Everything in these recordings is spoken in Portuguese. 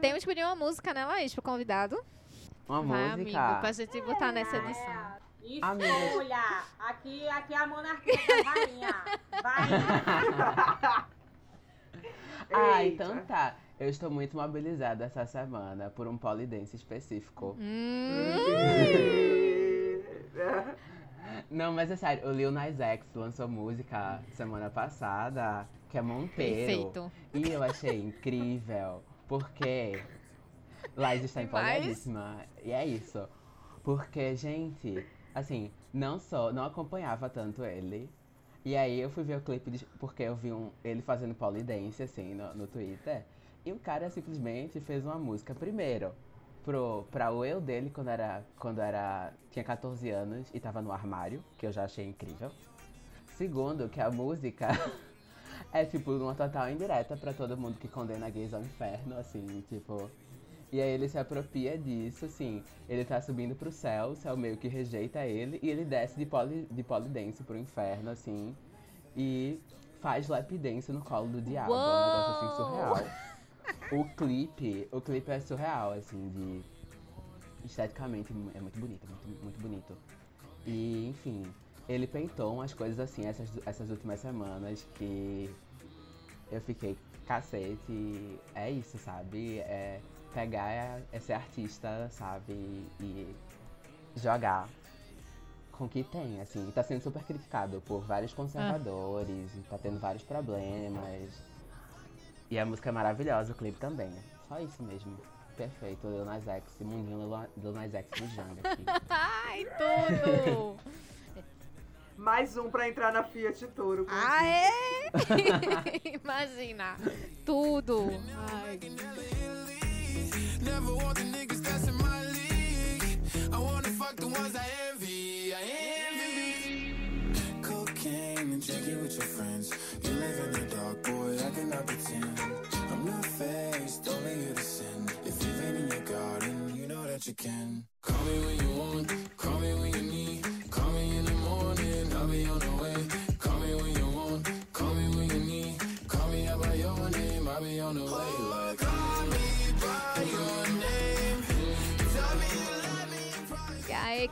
Temos que pedir uma música, né, Laís, pro convidado. Uma Vai, música. amigo, pra gente botar nessa edição. Escolha! Aqui, aqui é a monarquia da rainha. Vai! Ah, então tá. Eu estou muito mobilizada essa semana por um polidense específico. Hum, Não, mas é sério, o Lil Nas X lançou música semana passada, que é Monteiro. perfeito. E eu achei incrível, porque Laís está empolgadíssima. E é isso. Porque, gente, assim, não só, não acompanhava tanto ele. E aí eu fui ver o clipe, de- porque eu vi um, ele fazendo polidense, assim, no, no Twitter. E o cara simplesmente fez uma música, primeiro, pro, pra o eu dele quando era, quando era, tinha 14 anos e tava no armário, que eu já achei incrível. Segundo, que a música é tipo uma total indireta pra todo mundo que condena gays ao inferno, assim, tipo. E aí ele se apropria disso, assim, ele tá subindo pro céu, o céu meio que rejeita ele, e ele desce de, poli, de polidense pro inferno, assim, e faz lap dance no colo do diabo. É um negócio assim surreal. O clipe, o clipe é surreal, assim, de. Esteticamente é muito bonito, muito, muito bonito. E, enfim, ele peitou umas coisas assim essas, essas últimas semanas que eu fiquei cacete. É isso, sabe? É pegar esse artista, sabe? E jogar com o que tem, assim. Tá sendo super criticado por vários conservadores, e tá tendo vários problemas. E a música é maravilhosa, o clipe também. Só isso mesmo. Perfeito, Lil Nas X, mundinho Lil Nas X no Janga aqui. Ai, tudo! Mais um pra entrar na Fiat Toro. Ah, é? Imagina, tudo. Ai, Never want the niggas that's in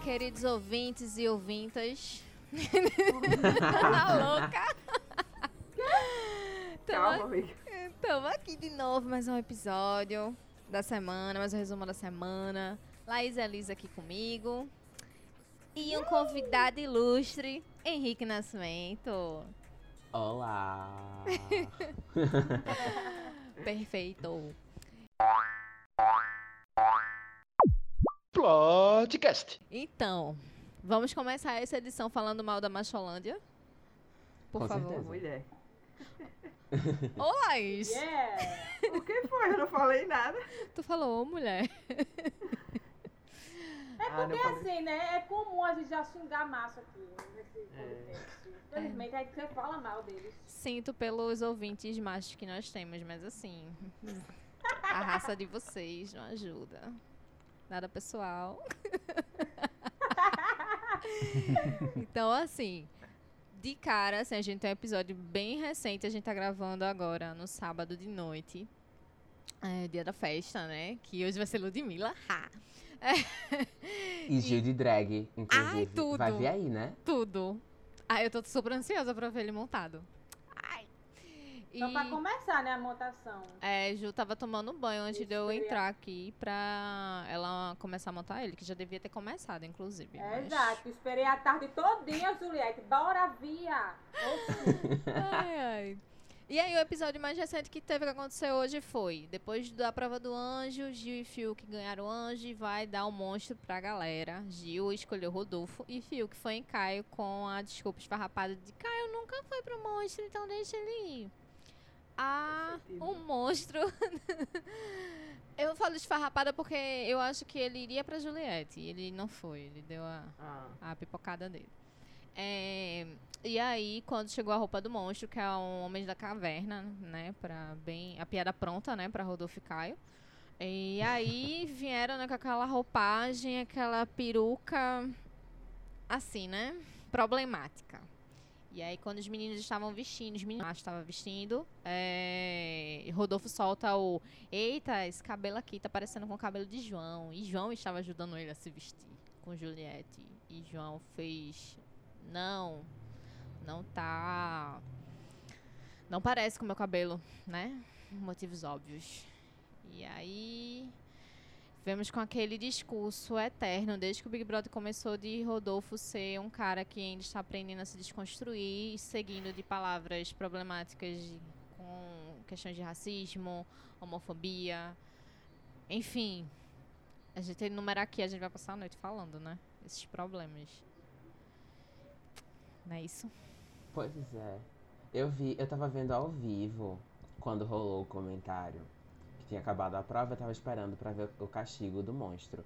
queridos ouvintes e ouvintas. tá louca? Calma, amiga. Estamos aqui de novo, mais um episódio da semana, mais um resumo da semana. Laís e Elisa aqui comigo. E um convidado ilustre, Henrique Nascimento. Olá! Perfeito. Plotcast. Então, vamos começar essa edição falando mal da Macholândia? Por Com favor. certeza. Mulher. Ô, Laís! Yeah! O que foi? Eu não falei nada. Tu falou, ô, mulher. É Ah, porque assim, né? É comum a gente já xingar massa aqui nesse É. podcast. Infelizmente, é que você fala mal deles. Sinto pelos ouvintes machos que nós temos, mas assim, a raça de vocês não ajuda. Nada pessoal. então, assim, de cara, assim, a gente tem um episódio bem recente, a gente tá gravando agora no sábado de noite. É, dia da festa, né? Que hoje vai ser Ludmilla. Ha! E Gil de drag, inclusive. Ai, tudo. Vai vir aí, né? Tudo. Ah, eu tô super ansiosa pra ver ele montado. E... Só pra começar, né, a montação. É, Ju tava tomando banho antes de eu Isso, eu ia- entrar aqui pra ela começar a montar ele, que já devia ter começado, inclusive. É, mas- exato. Esperei a tarde todinha, Juliette. Bora, via! Ai, ai. E aí, o episódio mais recente que teve que acontecer hoje foi: depois da prova do anjo, Gil e Fiuk ganharam o anjo e vai dar o monstro pra galera. Gil escolheu Rodolfo e Fiuk foi em Caio com a desculpa esfarrapada de Caio nunca foi pro monstro, então deixa ele ir. Ah, o monstro. eu falo esfarrapada porque eu acho que ele iria pra Juliette. E ele não foi, ele deu a, Ah, a pipocada dele. É, e aí, quando chegou a roupa do monstro, que é um Homem da Caverna, né? Pra bem. A piada pronta, né? Pra Rodolfo e Caio. E aí vieram né, com aquela roupagem, aquela peruca. Assim, né? Problemática. E aí, quando os meninos estavam vestindo, os meninos estavam vestindo, é, Rodolfo solta o Eita, esse cabelo aqui tá parecendo com o cabelo de João. E João estava ajudando ele a se vestir com Juliette. E João fez. Não, não tá. Não parece com o meu cabelo, né? Motivos óbvios. E aí. Vemos com aquele discurso eterno, desde que o Big Brother começou, de Rodolfo ser um cara que ainda está aprendendo a se desconstruir, seguindo de palavras problemáticas de- com questões de racismo, homofobia, enfim. A gente enumerar aqui, a gente vai passar a noite falando, né? Esses problemas. Não é isso? Pois é. Eu vi, eu tava vendo ao vivo quando rolou o comentário tinha acabado a prova, eu tava esperando pra ver o castigo do monstro.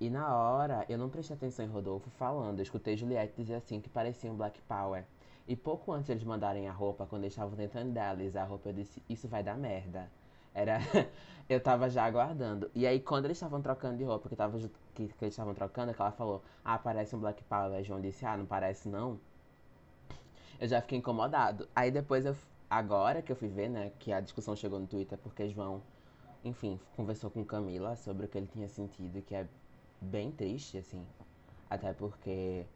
E na hora, eu não prestei atenção em Rodolfo falando, eu escutei Juliette dizer assim que parecia um Black Power. E pouco antes eles mandarem a roupa, quando eles estavam tentando idealizar a roupa, eu disse, isso vai dar merda. Era. eu tava já aguardando. E aí, quando eles estavam trocando de roupa, que, tava, que, que eles estavam trocando, é que ela falou, ah, parece um Black Power. Aí João disse, ah, não parece não. Eu já fiquei incomodado. Aí depois eu. Agora que eu fui ver, né, que a discussão chegou no Twitter, porque João, enfim, conversou com Camila sobre o que ele tinha sentido, que é bem triste, assim. Até porque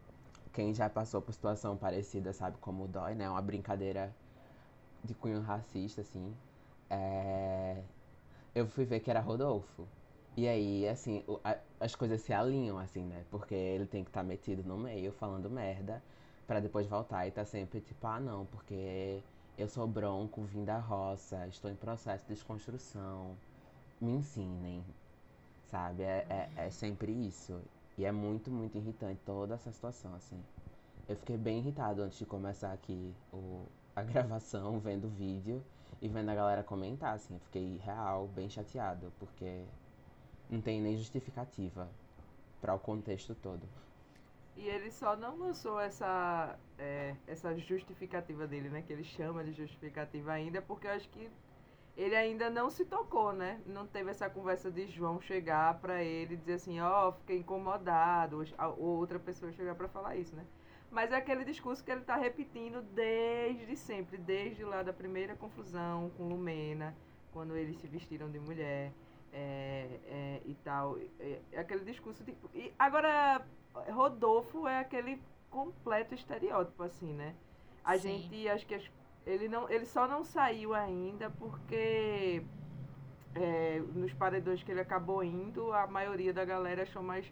quem já passou por situação parecida sabe como dói, né? Uma brincadeira de cunho racista, assim. É... Eu fui ver que era Rodolfo. E aí, assim, o- a- as coisas se alinham, assim, né? Porque ele tem que estar metido no meio, falando merda, pra depois voltar e tá sempre tipo, ah, não, porque eu sou bronco, vim da roça, estou em processo de desconstrução, me ensinem, sabe? É, é, é sempre isso. E é muito, muito irritante toda essa situação, assim. Eu fiquei bem irritado antes de começar aqui o, a gravação, vendo o vídeo e vendo a galera comentar, assim. Eu fiquei real, bem chateado, porque não tem nem justificativa para o contexto todo. E ele só não lançou essa, é, essa justificativa dele, né? Que ele chama de justificativa ainda, porque eu acho que ele ainda não se tocou, né? Não teve essa conversa de João chegar pra ele e dizer assim, ó, fiquei incomodado, ou outra pessoa chegar pra falar isso, né? Mas é aquele discurso que ele tá repetindo desde sempre, desde lá da primeira confusão com Lumena, quando eles se vestiram de mulher é, é, e tal. É, é aquele discurso de. E agora, Rodolfo é aquele completo estereótipo, assim, né? A Sim. gente, acho que as- ele, não, ele só não saiu ainda porque é, nos paredões que ele acabou indo, a maioria da galera achou mais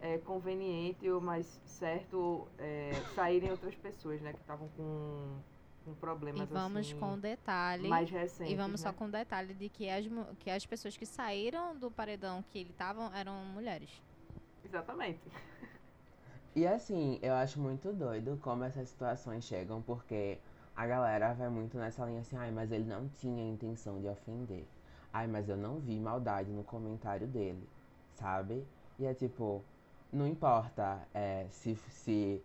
é, conveniente ou mais certo é, saírem outras pessoas, né? Que estavam com, com problemas E vamos assim, com o detalhe. mais recentes. E vamos né? só com o detalhe de que as, que as pessoas que saíram do paredão que ele estavam eram mulheres. Exatamente. E assim, eu acho muito doido como essas situações chegam, porque a galera vai muito nessa linha assim, ai, mas ele não tinha intenção de ofender. Ai, mas eu não vi maldade no comentário dele, sabe? E é tipo, não importa é, se, se,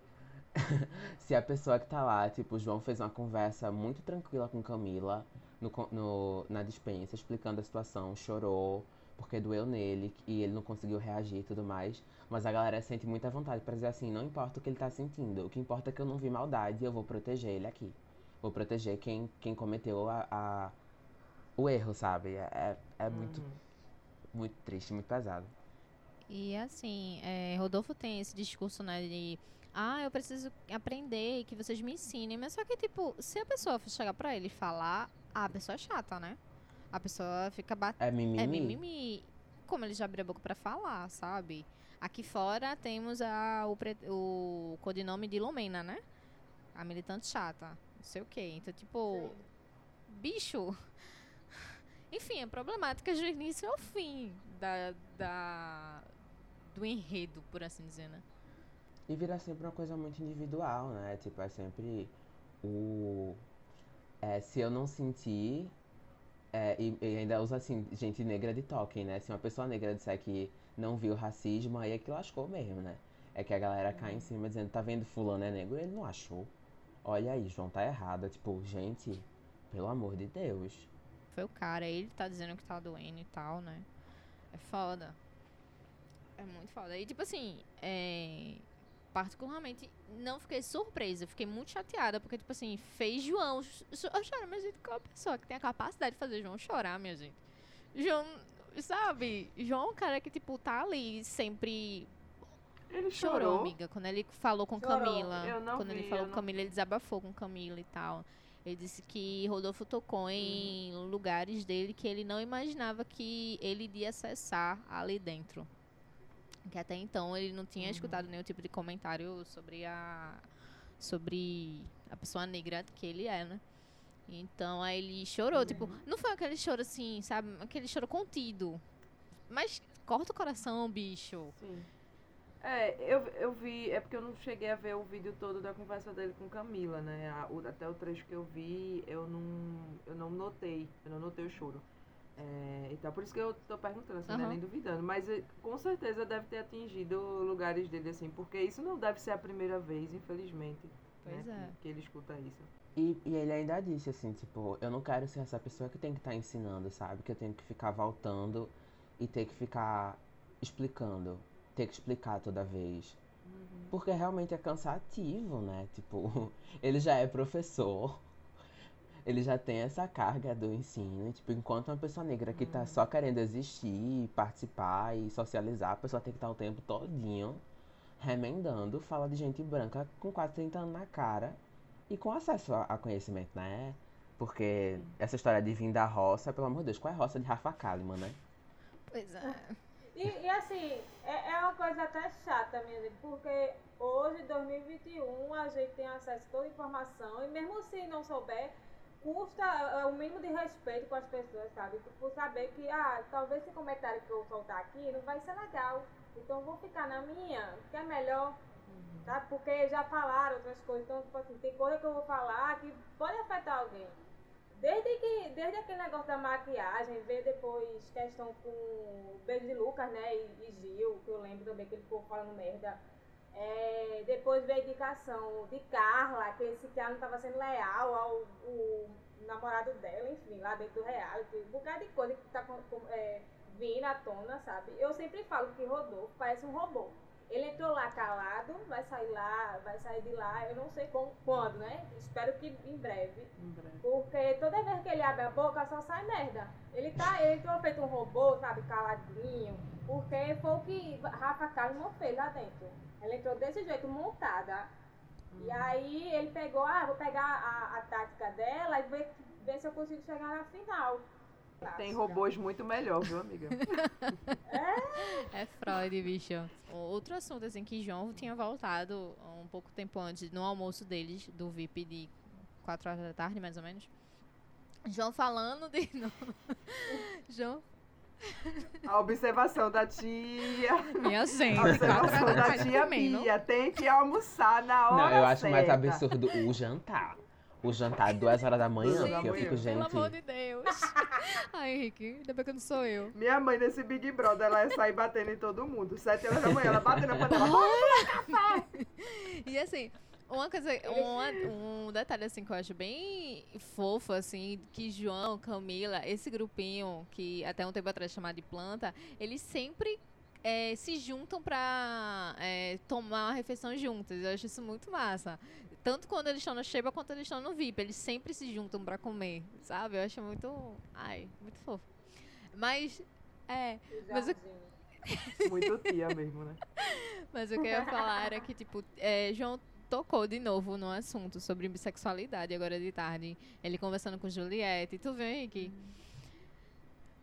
se a pessoa que tá lá, tipo, o João fez uma conversa muito tranquila com Camila no, no, na dispensa, explicando a situação, chorou, porque doeu nele e ele não conseguiu reagir e tudo mais. Mas a galera sente muita vontade pra dizer assim, não importa o que ele tá sentindo, o que importa é que eu não vi maldade e eu vou proteger ele aqui. Vou proteger quem, quem cometeu a, a- o erro, sabe? É, é muito, Uhum. muito triste, muito pesado. E assim, é, Rodolfo tem esse discurso, né, de ah, eu preciso aprender e que vocês me ensinem. Mas só que, tipo, se a pessoa for chegar pra ele e falar, ah, a pessoa é chata, né? A pessoa fica batendo. É mimimi. É mimimi. Como ele já abriu a boca pra falar, sabe? Aqui fora temos a, o, pre- o codinome de Lumena, né? A militante chata. Não sei o quê. Então, tipo, bicho. Enfim, é problemática do início ao fim da, da, do enredo, por assim dizer, né? E vira sempre uma coisa muito individual, né? Tipo, é sempre o. É, se eu não sentir. é, e, e ainda usa assim, gente negra de token, né? Se uma pessoa negra disser que não viu racismo, aí é que lascou mesmo, né? É que a galera cai em cima dizendo, tá vendo fulano é negro? Ele não achou. Olha aí, João tá errado. Tipo, gente, pelo amor de Deus. Foi o cara, ele tá dizendo que tá doendo e tal, né? É foda. É muito foda. E tipo assim, é, particularmente, não fiquei surpresa. Fiquei muito chateada, porque, tipo assim, fez João ch- ch- chorar. Mas, gente, qual a pessoa que tem a capacidade de fazer João chorar, minha gente? João, sabe? João é um cara que, tipo, tá ali sempre Ele chorou, chorou. amiga. Quando ele falou com Chorou. Camila. Eu não quando vi, ele falou com Camila, ele desabafou com Camila e tal. Ele disse que Rodolfo tocou em lugares dele que ele não imaginava que ele iria acessar ali dentro. Que até então ele não tinha escutado nenhum tipo de comentário sobre a sobre a pessoa negra que ele é, né? Então aí ele chorou, tipo, não foi aquele choro assim, sabe? Aquele choro contido. Mas corta o coração, bicho. Sim. É, eu, eu vi, é porque eu não cheguei a ver o vídeo todo da conversa dele com Camila, né? A- o- até o trecho que eu vi, eu não, eu não notei, eu não notei o choro. É, então, por isso que eu tô perguntando, assim, né? Aham. nem duvidando. Mas eh, com certeza deve ter atingido lugares dele, assim, porque isso não deve ser a primeira vez, infelizmente. Pois né, é. Que, que ele escuta isso. E, e ele ainda disse assim, tipo, eu não quero ser essa pessoa que tem que estar ensinando, sabe? Que eu tenho que ficar voltando e ter que ficar explicando. Ter que explicar toda vez. Porque realmente é cansativo, né? Tipo, ele já é professor. Ele já tem essa carga do ensino. E, tipo, enquanto uma pessoa negra que tá só querendo existir, participar e socializar, a pessoa tem que estar o tempo todinho remendando fala de gente branca com quase 30 anos na cara e com acesso a, a conhecimento, né? Porque essa história de vir da roça, pelo amor de Deus, qual é a roça de Rafa Kalimann, né? Pois é. E, e assim, é, é uma coisa até chata, minha gente, porque hoje, 2021, a gente tem acesso a toda a informação e mesmo se não souber, custa é, o mínimo de respeito com as pessoas, sabe? Por saber que, ah, talvez esse comentário que eu soltar aqui não vai ser legal, então vou ficar na minha, que é melhor, sabe? Porque já falaram outras coisas, então, tipo assim, tem coisa que eu vou falar que pode afetar alguém. Desde que, desde aquele negócio da maquiagem, veio depois questão com o beijo de Lucas, né, e, e Gil, que eu lembro também que ele ficou falando merda. É, depois veio a indicação de Carla, que esse cara não estava sendo leal ao o namorado dela, enfim, lá dentro do reality. Um bocado de coisa que tá com- é, vindo à tona, sabe? Eu sempre falo que Rodolfo parece um robô. Ele entrou lá calado, vai sair lá, vai sair de lá, eu não sei como, quando, né? Espero que em breve. Em breve. Porque toda vez que ele abre a boca só sai merda. Ele tá, ele entrou feito um robô, sabe, caladinho. Porque foi o que Rafa Kalimann fez lá dentro. Ela entrou desse jeito, montada. E aí ele pegou, ah, vou pegar a, a tática dela e ver, ver se eu consigo chegar na final. Tem robôs muito melhor, viu, amiga? É Freud, bicho. Outro assunto, assim, que João tinha voltado um pouco tempo antes, no almoço deles, do VIP de 4 horas da tarde, mais ou menos. João falando de. João. A observação da tia. Minha gente, A 4 observação da tia. Pia. Tem que almoçar na hora Não, eu acho mais certa. absurdo o jantar. O jantar duas horas da manhã, que eu fico, manhã. Pelo amor gente. de Deus. Ai, Henrique, ainda bem que não sou eu. Minha mãe nesse Big Brother, ela ia sair batendo em todo mundo. Sete horas da manhã, ela batendo na panela. E assim, uma coisa, uma- um detalhe assim que eu acho bem fofo, assim, que João, Camila, esse grupinho que até um tempo atrás chamado de planta, eles sempre eh, se juntam pra eh, tomar uma refeição juntas. Eu acho isso muito massa. Tanto quando eles estão no Sheba quanto eles estão no VIP. Eles sempre se juntam pra comer, sabe? Eu acho muito. Ai, muito fofo. Mas. É, Mas eu-. Muito tia mesmo, né? Mas o que eu ia falar era que, tipo, é, João tocou de novo no assunto sobre bissexualidade agora de tarde. Ele conversando com Juliette. Tu viu, Henrique?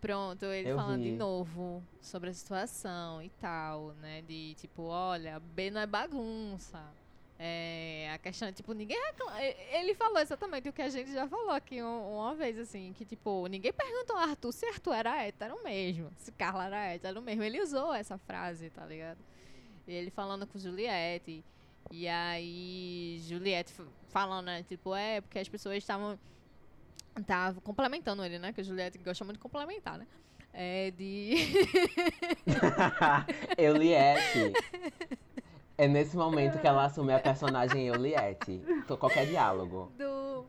Pronto, ele Eu falando vi. de novo sobre a situação e tal, né? De tipo, olha, B não é bagunça. É, a questão é, tipo, ninguém reclama. Ele falou exatamente o que a gente já falou aqui um- uma vez, assim, que, tipo, ninguém perguntou a Arthur se Arthur era hétero mesmo, se Carla era hétero mesmo. Ele usou essa frase, tá ligado? E ele falando com Juliette. E aí, Juliette falando, né? Tipo, é, porque as pessoas estavam. Estavam complementando ele, né? Que a Juliette gosta muito de complementar, né? É de. Euliette. É nesse momento que ela assume a personagem Euliette. Tô- Qualquer diálogo. do.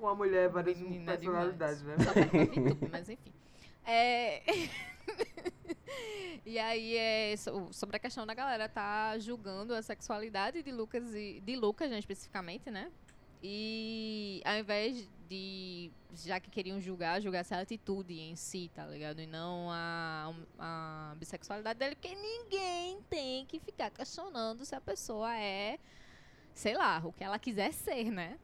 Uma mulher, várias Menina personalidades, né? Só VTube, mas enfim. É... E aí é so- sobre a questão da galera tá julgando a sexualidade de Lucas e de Lucas, né, especificamente, né? E ao invés de já que queriam julgar, julgar essa atitude em si, tá ligado? E não a, a bissexualidade dele, porque ninguém tem que ficar questionando se a pessoa é, sei lá, o que ela quiser ser, né?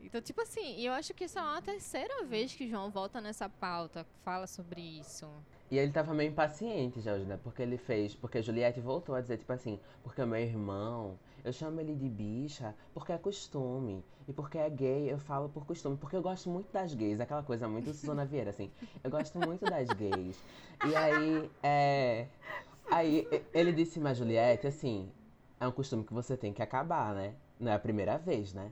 Então, tipo assim, eu acho que essa é uma terceira vez que João volta nessa pauta, fala sobre isso. E ele tava meio impaciente hoje, né? Porque ele fez. Porque Juliette voltou a dizer, tipo assim, porque meu irmão, eu chamo ele de bicha porque é costume. E porque é gay, eu falo por costume. Porque eu gosto muito das gays, aquela coisa muito Suzana Vieira, assim. Eu gosto muito das gays. E aí, é. Aí ele disse, mas Juliette, assim, é um costume que você tem que acabar, né? Não é a primeira vez, né?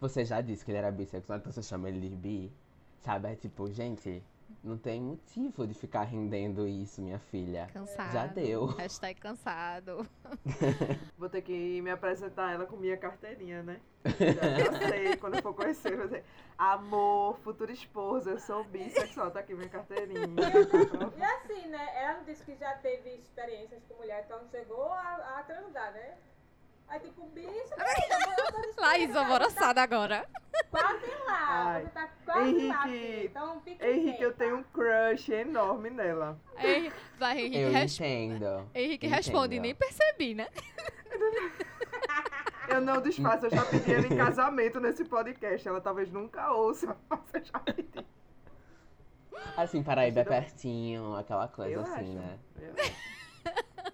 Você já disse que ele era bissexual, então você chama ele de bi. Sabe? É tipo, gente, não tem motivo de ficar rendendo isso, minha filha. Cansado. Já deu. Hashtag cansado. Vou ter que me apresentar ela com minha carteirinha, né? Já, sei, quando eu for conhecer, vou dizer, amor, futura esposa, eu sou bissexual, tá aqui minha carteirinha. E assim, né? Ela disse que já teve experiências com mulher, então chegou a, a transar, né? Aí tipo, bicho, Laís alvoroçada agora. quase lá. Ai. Você tá quase lá, Henrique, filho. Então fica Henrique, eu tenho um crush enorme nela. Henrique- Vai, Henrique, Eu res- entendo. Henrique Entendo. responde, nem percebi, né? Eu não desfaço, eu já pedi ela em casamento nesse podcast. Ela talvez nunca ouça, mas eu já pedi. Assim, Paraíba é pertinho, aquela coisa Eu assim, acho. né? Eu acho.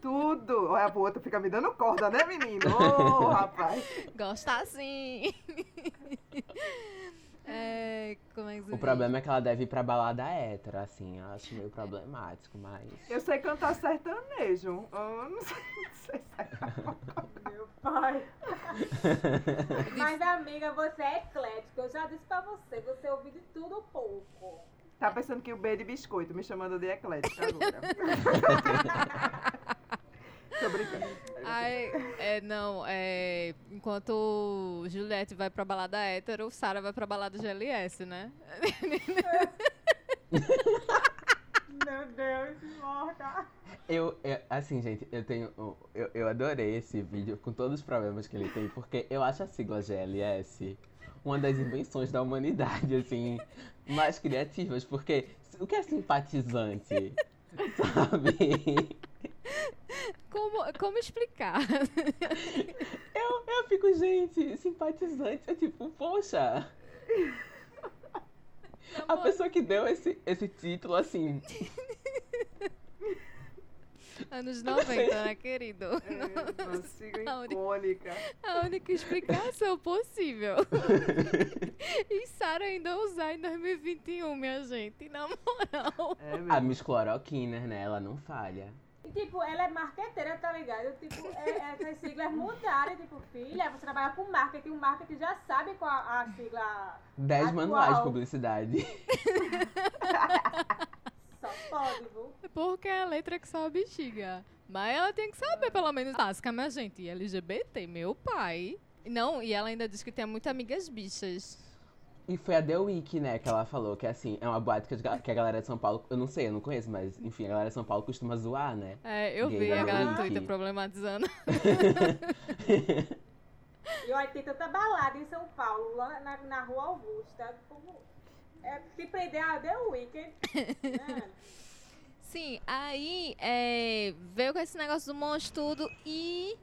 Tudo. Olha, a outra fica me dando corda, né, menino? Ô, rapaz. Gosta assim. é, como é O problema é que ela deve ir pra balada hétero, assim. Eu acho meio problemático, mas. Eu sei cantar sertanejo. Eu não sei, não sei se é Meu pai. Mas, amiga, você é eclética. Eu já disse pra você, você ouviu de tudo um pouco. Tá pensando que o B é de biscoito, me chamando de eclética agora. Tô brincando. Ai, é, não, é, enquanto Juliette vai pra balada hétero, Sara vai pra balada GLS, né? Meu Deus, morta. Eu, eu- assim, gente, eu tenho. Eu, eu adorei esse vídeo com todos os problemas que ele tem, porque eu acho a sigla GLS uma das invenções da humanidade, assim, mais criativas, porque o que é simpatizante? Sabe? Como, como explicar? Eu, eu fico, gente, simpatizante. É tipo, poxa. A pessoa que deu esse, esse título, assim, Anos 90, né, querido? É, sigla Aonde- icônica. A única explicação possível. e Sara ainda usar em 2021, minha gente, na moral. É a mesmo. Miss Chloroquiner, né? Ela não falha. E, tipo, ela é marqueteira, tá ligado? Tipo, é, essas siglas mudaram. Tipo, filha, você trabalha com marketing. O marketing já sabe qual a, a sigla. 10 Atual. manuais de publicidade. Só pode, viu? Porque é a letra que só a bexiga. Mas ela tem que saber, pelo menos, básica, minha gente. LGBT, meu pai. Não, e ela ainda diz que tem muitas amigas bichas. E foi a The Week, né, que ela falou que assim, é uma boate que a que a galera de São Paulo, eu não sei, eu não conheço, mas enfim, a galera de São Paulo costuma zoar, né? É, eu Gay vi a galera no. Twitter problematizando. E olha, tem tanta balada em São Paulo, lá na, na rua Augusta. Como, é, se prender a The Weekend. Né? Sim, aí é, veio com esse negócio do monstro tudo e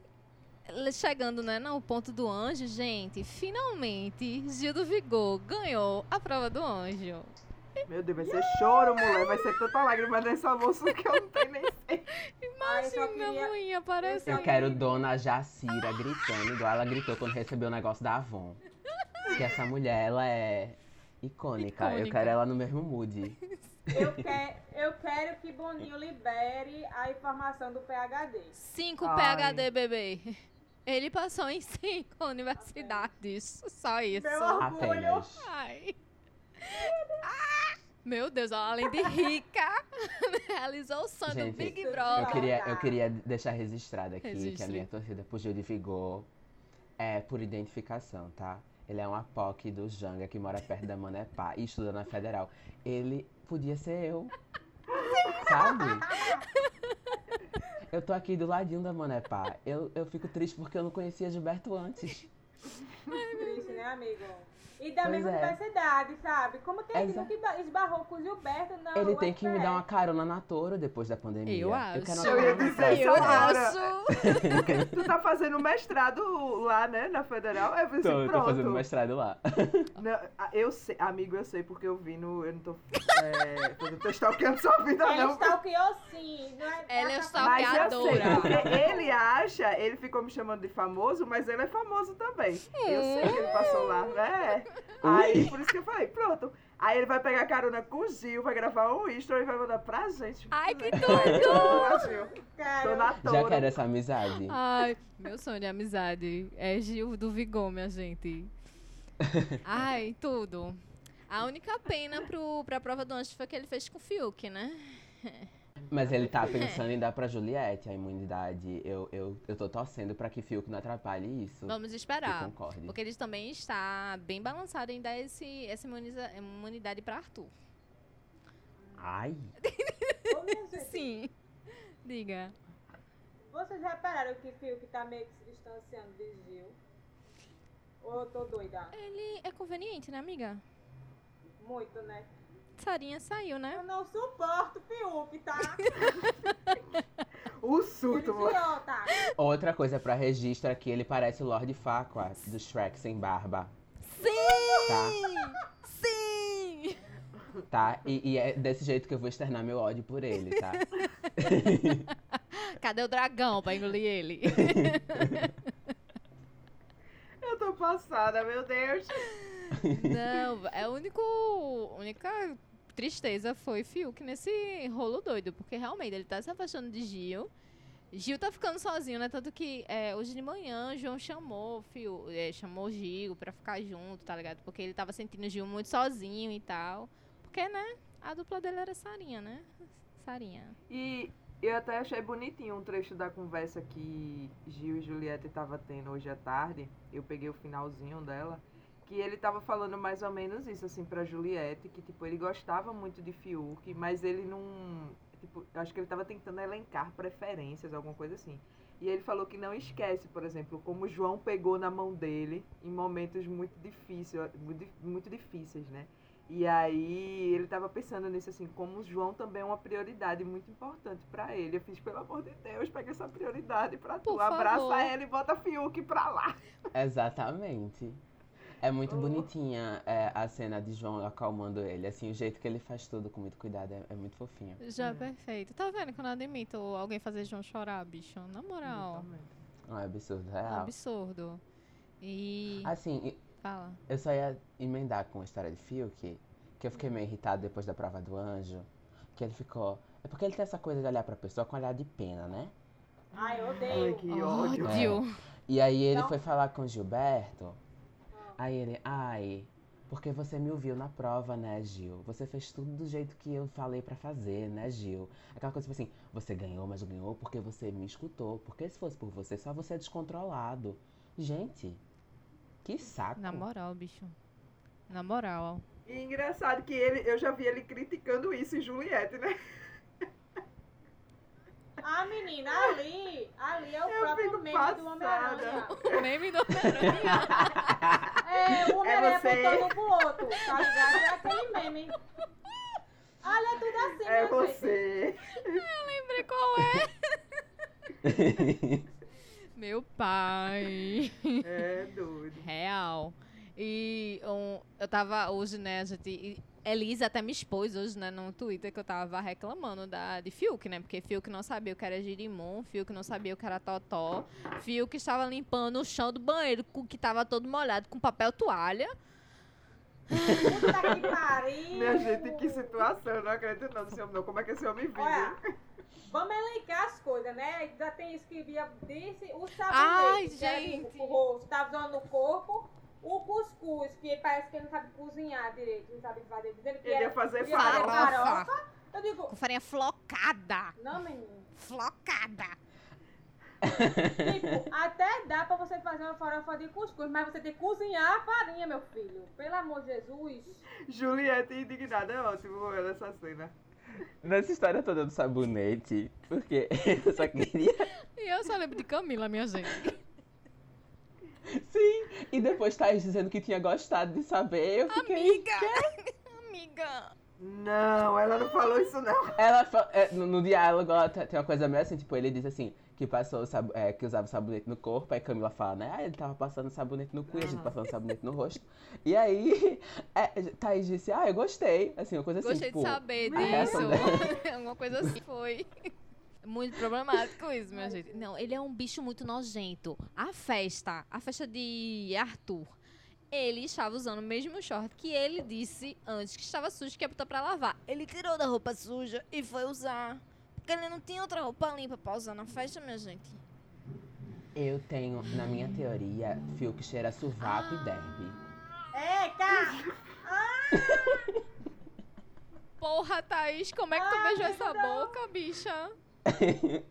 chegando né, no ponto do anjo, gente, finalmente Gil do Vigor ganhou a prova do anjo. Meu Deus, vai ser choro, mulher. Vai ser tanta lágrima nessa bolsa que eu não tenho nem sei. Eu Imagina a queria- moinha aparecendo. Eu quero Dona Jacira gritando, igual ela gritou quando recebeu o negócio da Avon. Que essa mulher, ela é icônica. Eu Icônica. quero ela no mesmo mood. Eu, que, eu quero que Boninho libere a informação do PHD. 5 Ai. PHD, bebê. Ele passou em cinco universidades. Só isso. Meu orgulho. Apenas. Ai. Ah! Meu Deus, além de rica, realizou o sonho do Gente, Big Eu Brother. queria, eu queria deixar registrado aqui que a minha torcida pro Gil de Vigor é por identificação, tá? Ele é um APOC do Janga que mora perto da Manepá e estuda na Federal. Ele podia ser eu. Sabe? Eu tô aqui do ladinho da Monepá. Eu, eu fico triste porque eu não conhecia Gilberto antes. Triste, né, amigo? E da Pois mesma é. universidade, sabe? Como que a gente esba- esbarrou com o Gilberto? Não, Ele tem que me dar uma carona na Toro depois da pandemia. Eu Eu acho. quero uma Eu ia na dizer. Eu agora. acho. Porque tu tá fazendo mestrado lá, né, na Federal. Eu Tô, assim, eu tô pronto. fazendo mestrado lá. Não, eu sei, amigo, eu sei porque eu vi no. Eu não tô. É, eu não tô stalkeando sua vida, Ela não. stalkeou sim. Não é, Ela é stalkeadora. Mas eu sei, Stalkeadora. porque ele acha, ele ficou me chamando de famoso, mas ele é famoso também. Eu sei que ele passou lá, né? Aí, por isso que eu falei, pronto. Aí ele vai pegar carona com o Gil, vai gravar um extra e vai mandar pra gente. Ai, que tudo! Tô na Já toura. quero essa amizade. Ai, meu sonho de amizade é Gil do Vigor, minha gente. Ai, tudo. A única pena pro, pra prova do anjo foi que ele fez com o Fiuk, né? Mas ele tá pensando em dar pra Juliette a imunidade. Eu, eu, eu tô torcendo pra que Fiuk não atrapalhe isso. Vamos Eu esperar. Porque eles também está bem balançado em dar esse, essa imuniza- imunidade pra Arthur. Ai, Sim. Diga. Vocês repararam que Fiuk tá meio que se distanciando de Gil? Ou eu tô doida? Ele é conveniente, né, amiga? Muito, né? Sarinha saiu, né? Eu não suporto Fiuk, tá? O surto, mano. Idiota. outra coisa pra registro é que ele parece o Lord Farquaad do Shrek sem barba. Sim! Tá? Sim! Tá? E, e é desse jeito que eu vou externar meu ódio por ele, tá? Cadê o dragão pra engolir ele? Tô passada, meu Deus. Não, é o único. A única tristeza foi Fiuk nesse rolo doido, porque realmente ele tá se afastando de Gil. Gil tá ficando sozinho, né? Tanto que é, hoje de manhã João chamou Fiuk, é, chamou Gil pra ficar junto, tá ligado? Porque ele tava sentindo Gil muito sozinho e tal. Porque, né? A dupla dele era Sarinha, né? Sarinha. E eu até achei bonitinho um trecho da conversa que Gil e Juliette tava tendo hoje à tarde. Eu peguei o finalzinho dela. Que ele tava falando mais ou menos isso, assim, pra Juliette, que, tipo, ele gostava muito de Fiuk, mas ele não. Tipo, acho que ele tava tentando elencar preferências, alguma coisa assim. E ele falou que não esquece, por exemplo, como João pegou na mão dele em momentos muito difíceis, muito, di- muito difíceis, né? E aí ele tava pensando nisso assim, como o João também é uma prioridade muito importante pra ele. Eu fiz, pelo amor de Deus, pega essa prioridade pra tu. Abraça ele e bota Fiuk pra lá. Exatamente. É muito bonitinha é, a cena de João acalmando ele. Assim, o jeito que ele faz tudo com muito cuidado é, é muito fofinho. Já é perfeito. Tá vendo que eu não admito alguém fazer João chorar, bicho? Na moral. É um absurdo É um real. absurdo. E. Assim, e- Fala. eu só ia emendar com a história de Fiuk, que eu fiquei meio irritado depois da prova do anjo. Que ele ficou. É porque ele tem essa coisa de olhar pra pessoa com olhar de pena, né? Ai, eu Ai, odeio. que ódio. Ódio. E aí ele Então- foi falar com o Gilberto. Aí ele, ai, porque você me ouviu na prova, né, Gil? Você fez tudo do jeito que eu falei pra fazer, né, Gil? Aquela coisa tipo assim, você ganhou, mas ganhou porque você me escutou. Porque se fosse por você, só você é descontrolado. Gente, que saco. Na moral, bicho. Na moral. E engraçado que ele, eu já vi ele criticando isso em Juliette, né? Ah, menina, ali, ali é o Eu próprio meme passada. do Homem-Aranha. O meme do Homem-Aranha. É, o Homem-Aranha você. apontando um pro outro, tá ligado? É aquele meme. Ali é tudo assim, É né, você. Lembrei qual é. Meu pai. É doido. Real. E um, eu tava hoje, né, a gente. Elisa até me expôs hoje, né, no Twitter, que eu tava reclamando da, de Fiuk, né? Porque Fiuk não sabia o que era girimum, Fiuk não sabia o que era totó, Fiuk estava limpando o chão do banheiro, com- que tava todo molhado, com papel toalha. Puta que pariu. Minha gente, que situação. Eu não acredito não homem, não. Como é que esse homem vive? Vamos elencar as coisas, né? Já tem isso que Bia disse, o Ai, sabonete, que tipo, o rosto, tá usando no corpo. O cuscuz, que parece que ele não sabe cozinhar direito, não sabe fazer. Dizendo que Ele ia fazer farofa. farofa. Eu digo, Com farinha flocada. não, menino. Flocada. Tipo, até dá pra você fazer uma farofa de cuscuz, mas você tem que cozinhar a farinha, meu filho. Pelo amor de Jesus. Juliette indignada é ótimo ela essa cena. Nessa história toda do sabonete, porque eu só queria. E eu só lembro de Camila, minha gente. Sim, e depois Thaís dizendo que tinha gostado de saber. Eu fiquei. Amiga! Amiga! Não, ela não falou isso não. Ela, fa- é, no, no diálogo, ela te- tem uma coisa meio assim, tipo, ele diz assim, que passou sab- é, que usava sabonete no corpo, aí Camila fala, né? Ah, ele tava passando sabonete no cu e a gente passando sabonete no rosto. E aí, é, Thaís disse, ah, eu gostei. Assim, uma coisa assim, Gostei tipo, de saber reação disso. dela. Alguma coisa assim foi. Muito problemático isso, minha gente. Não, ele é um bicho muito nojento. A festa, a festa de Arthur, ele estava usando o mesmo short que ele disse antes que estava sujo, que ia botar pra lavar. Ele tirou da roupa suja e foi usar. Porque ele não tinha outra roupa limpa pra usar na festa, minha gente. Eu tenho, na minha teoria, fio que cheira sovaco Ah. e derby. Eita! Porra, Thaís, como é que tu Ai, beijou essa não. boca, bicha?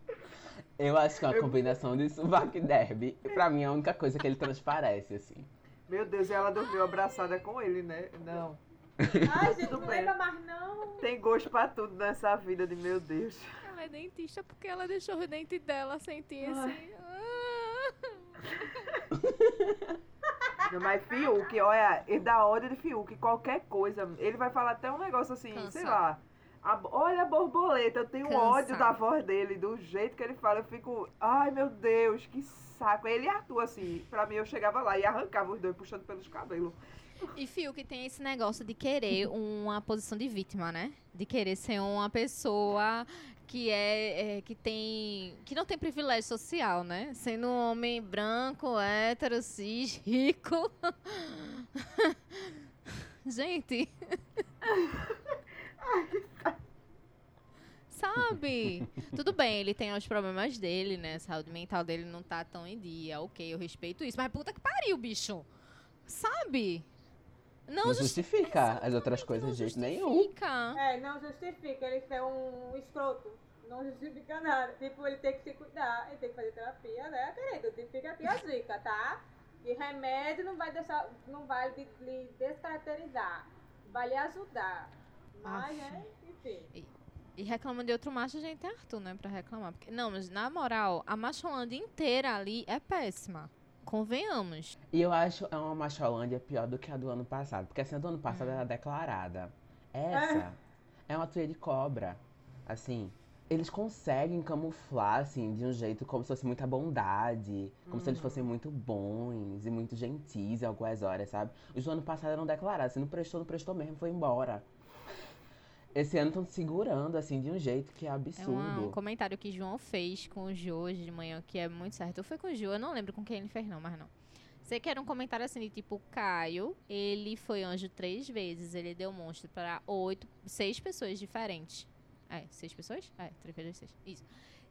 Eu acho que é uma combinação de sovaco e derby. Pra mim é a única coisa que ele transparece, assim. Meu Deus, e ela dormiu abraçada com ele, né? Não. Ai, gente, não lembra mais não. Tem gosto pra tudo nessa vida de meu Deus. É dentista porque ela deixou o dente dela sentir assim. Não, mas Fiuk, olha, ele dá ódio de Fiuk, qualquer coisa. Ele vai falar até um negócio assim, Cansa. sei lá. a- olha a borboleta, eu tenho Cansa. ódio da voz dele, do jeito que ele fala. Eu fico, ai meu Deus, que saco. Ele e Arthur, assim, pra mim eu chegava lá e arrancava os dois puxando pelos cabelos. E Fiuk tem esse negócio de querer uma posição de vítima, né? De querer ser uma pessoa que é, é, que tem que não tem privilégio social, né? Sendo um homem branco, hétero, cis, rico. Gente. Sabe? Tudo bem, ele tem os problemas dele, né? A saúde mental dele não tá tão em dia. Ok, eu respeito isso. Mas puta que pariu, bicho. Sabe? Não, Não justi- justifica as outras coisas de jeito nenhum. justifica. É, não justifica ele ser um escroto. Não justifica nada. Tipo, ele tem que se cuidar, ele tem que fazer terapia, né, querido? Tipo, Fica aqui as dicas, tá? E remédio não vai deixar, não vai lhe, lhe descaracterizar. Vai lhe ajudar. Mas, né, enfim. E reclamando de outro macho, a gente tem Arthur, né, pra reclamar. Porque, não, mas na moral, a macholândia inteira ali é péssima. Convenhamos. E eu acho é uma Macholândia pior do que a do ano passado. Porque assim, a do ano passado era declarada. Essa é uma teia de cobra. Assim, eles conseguem camuflar, assim, de um jeito como se fosse muita bondade. Como se eles fossem muito bons e muito gentis em algumas horas, sabe? Os do ano passado eram declarados. Se não prestou, não prestou mesmo, foi embora. Esse ano estão segurando, assim, de um jeito que é É absurdo. uma- um comentário que João fez com o Gil hoje de manhã, que é muito certo. Fui com o Gil, eu não lembro com quem ele fez, não, mas não. Sei que era um comentário assim, de tipo, Caio, ele foi anjo três vezes, ele deu monstro para oito, seis pessoas diferentes. É, seis pessoas? É, três vezes seis. Isso.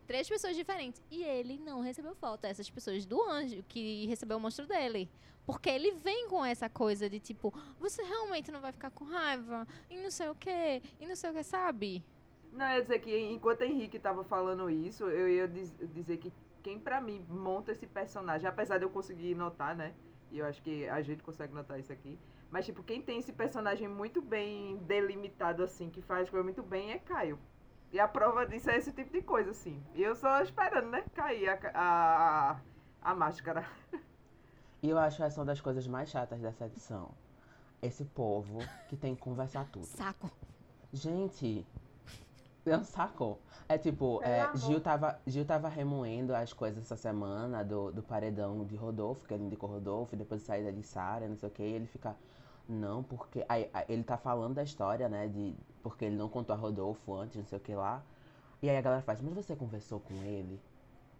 Três pessoas diferentes. E ele não recebeu falta. Essas pessoas do anjo que recebeu o monstro dele. Porque ele vem com essa coisa de tipo, você realmente não vai ficar com raiva? E não sei o que, e não sei o que, sabe? Não, eu ia dizer que enquanto Henrique tava falando isso, eu ia diz- dizer que quem pra mim monta esse personagem, apesar de eu conseguir notar, né? E eu acho que a gente consegue notar isso aqui. Mas, tipo, quem tem esse personagem muito bem delimitado, assim, que faz coisa muito bem, é Caio. E a prova disso é esse tipo de coisa, assim. E eu só esperando, né? Cair a, a, a máscara. E eu acho essa uma das coisas mais chatas dessa edição. Esse povo que tem que conversar tudo. Saco. Gente, é um saco. É tipo, é. Gil, tava, Gil tava remoendo as coisas essa semana do, do paredão de Rodolfo, que ele indicou Rodolfo, e depois de saída de Sara, não sei o que, e ele fica. Não, porque. Aí ele tá falando da história, né? De, porque ele não contou a Rodolfo antes, não sei o que lá. E aí a galera faz, mas você conversou com ele?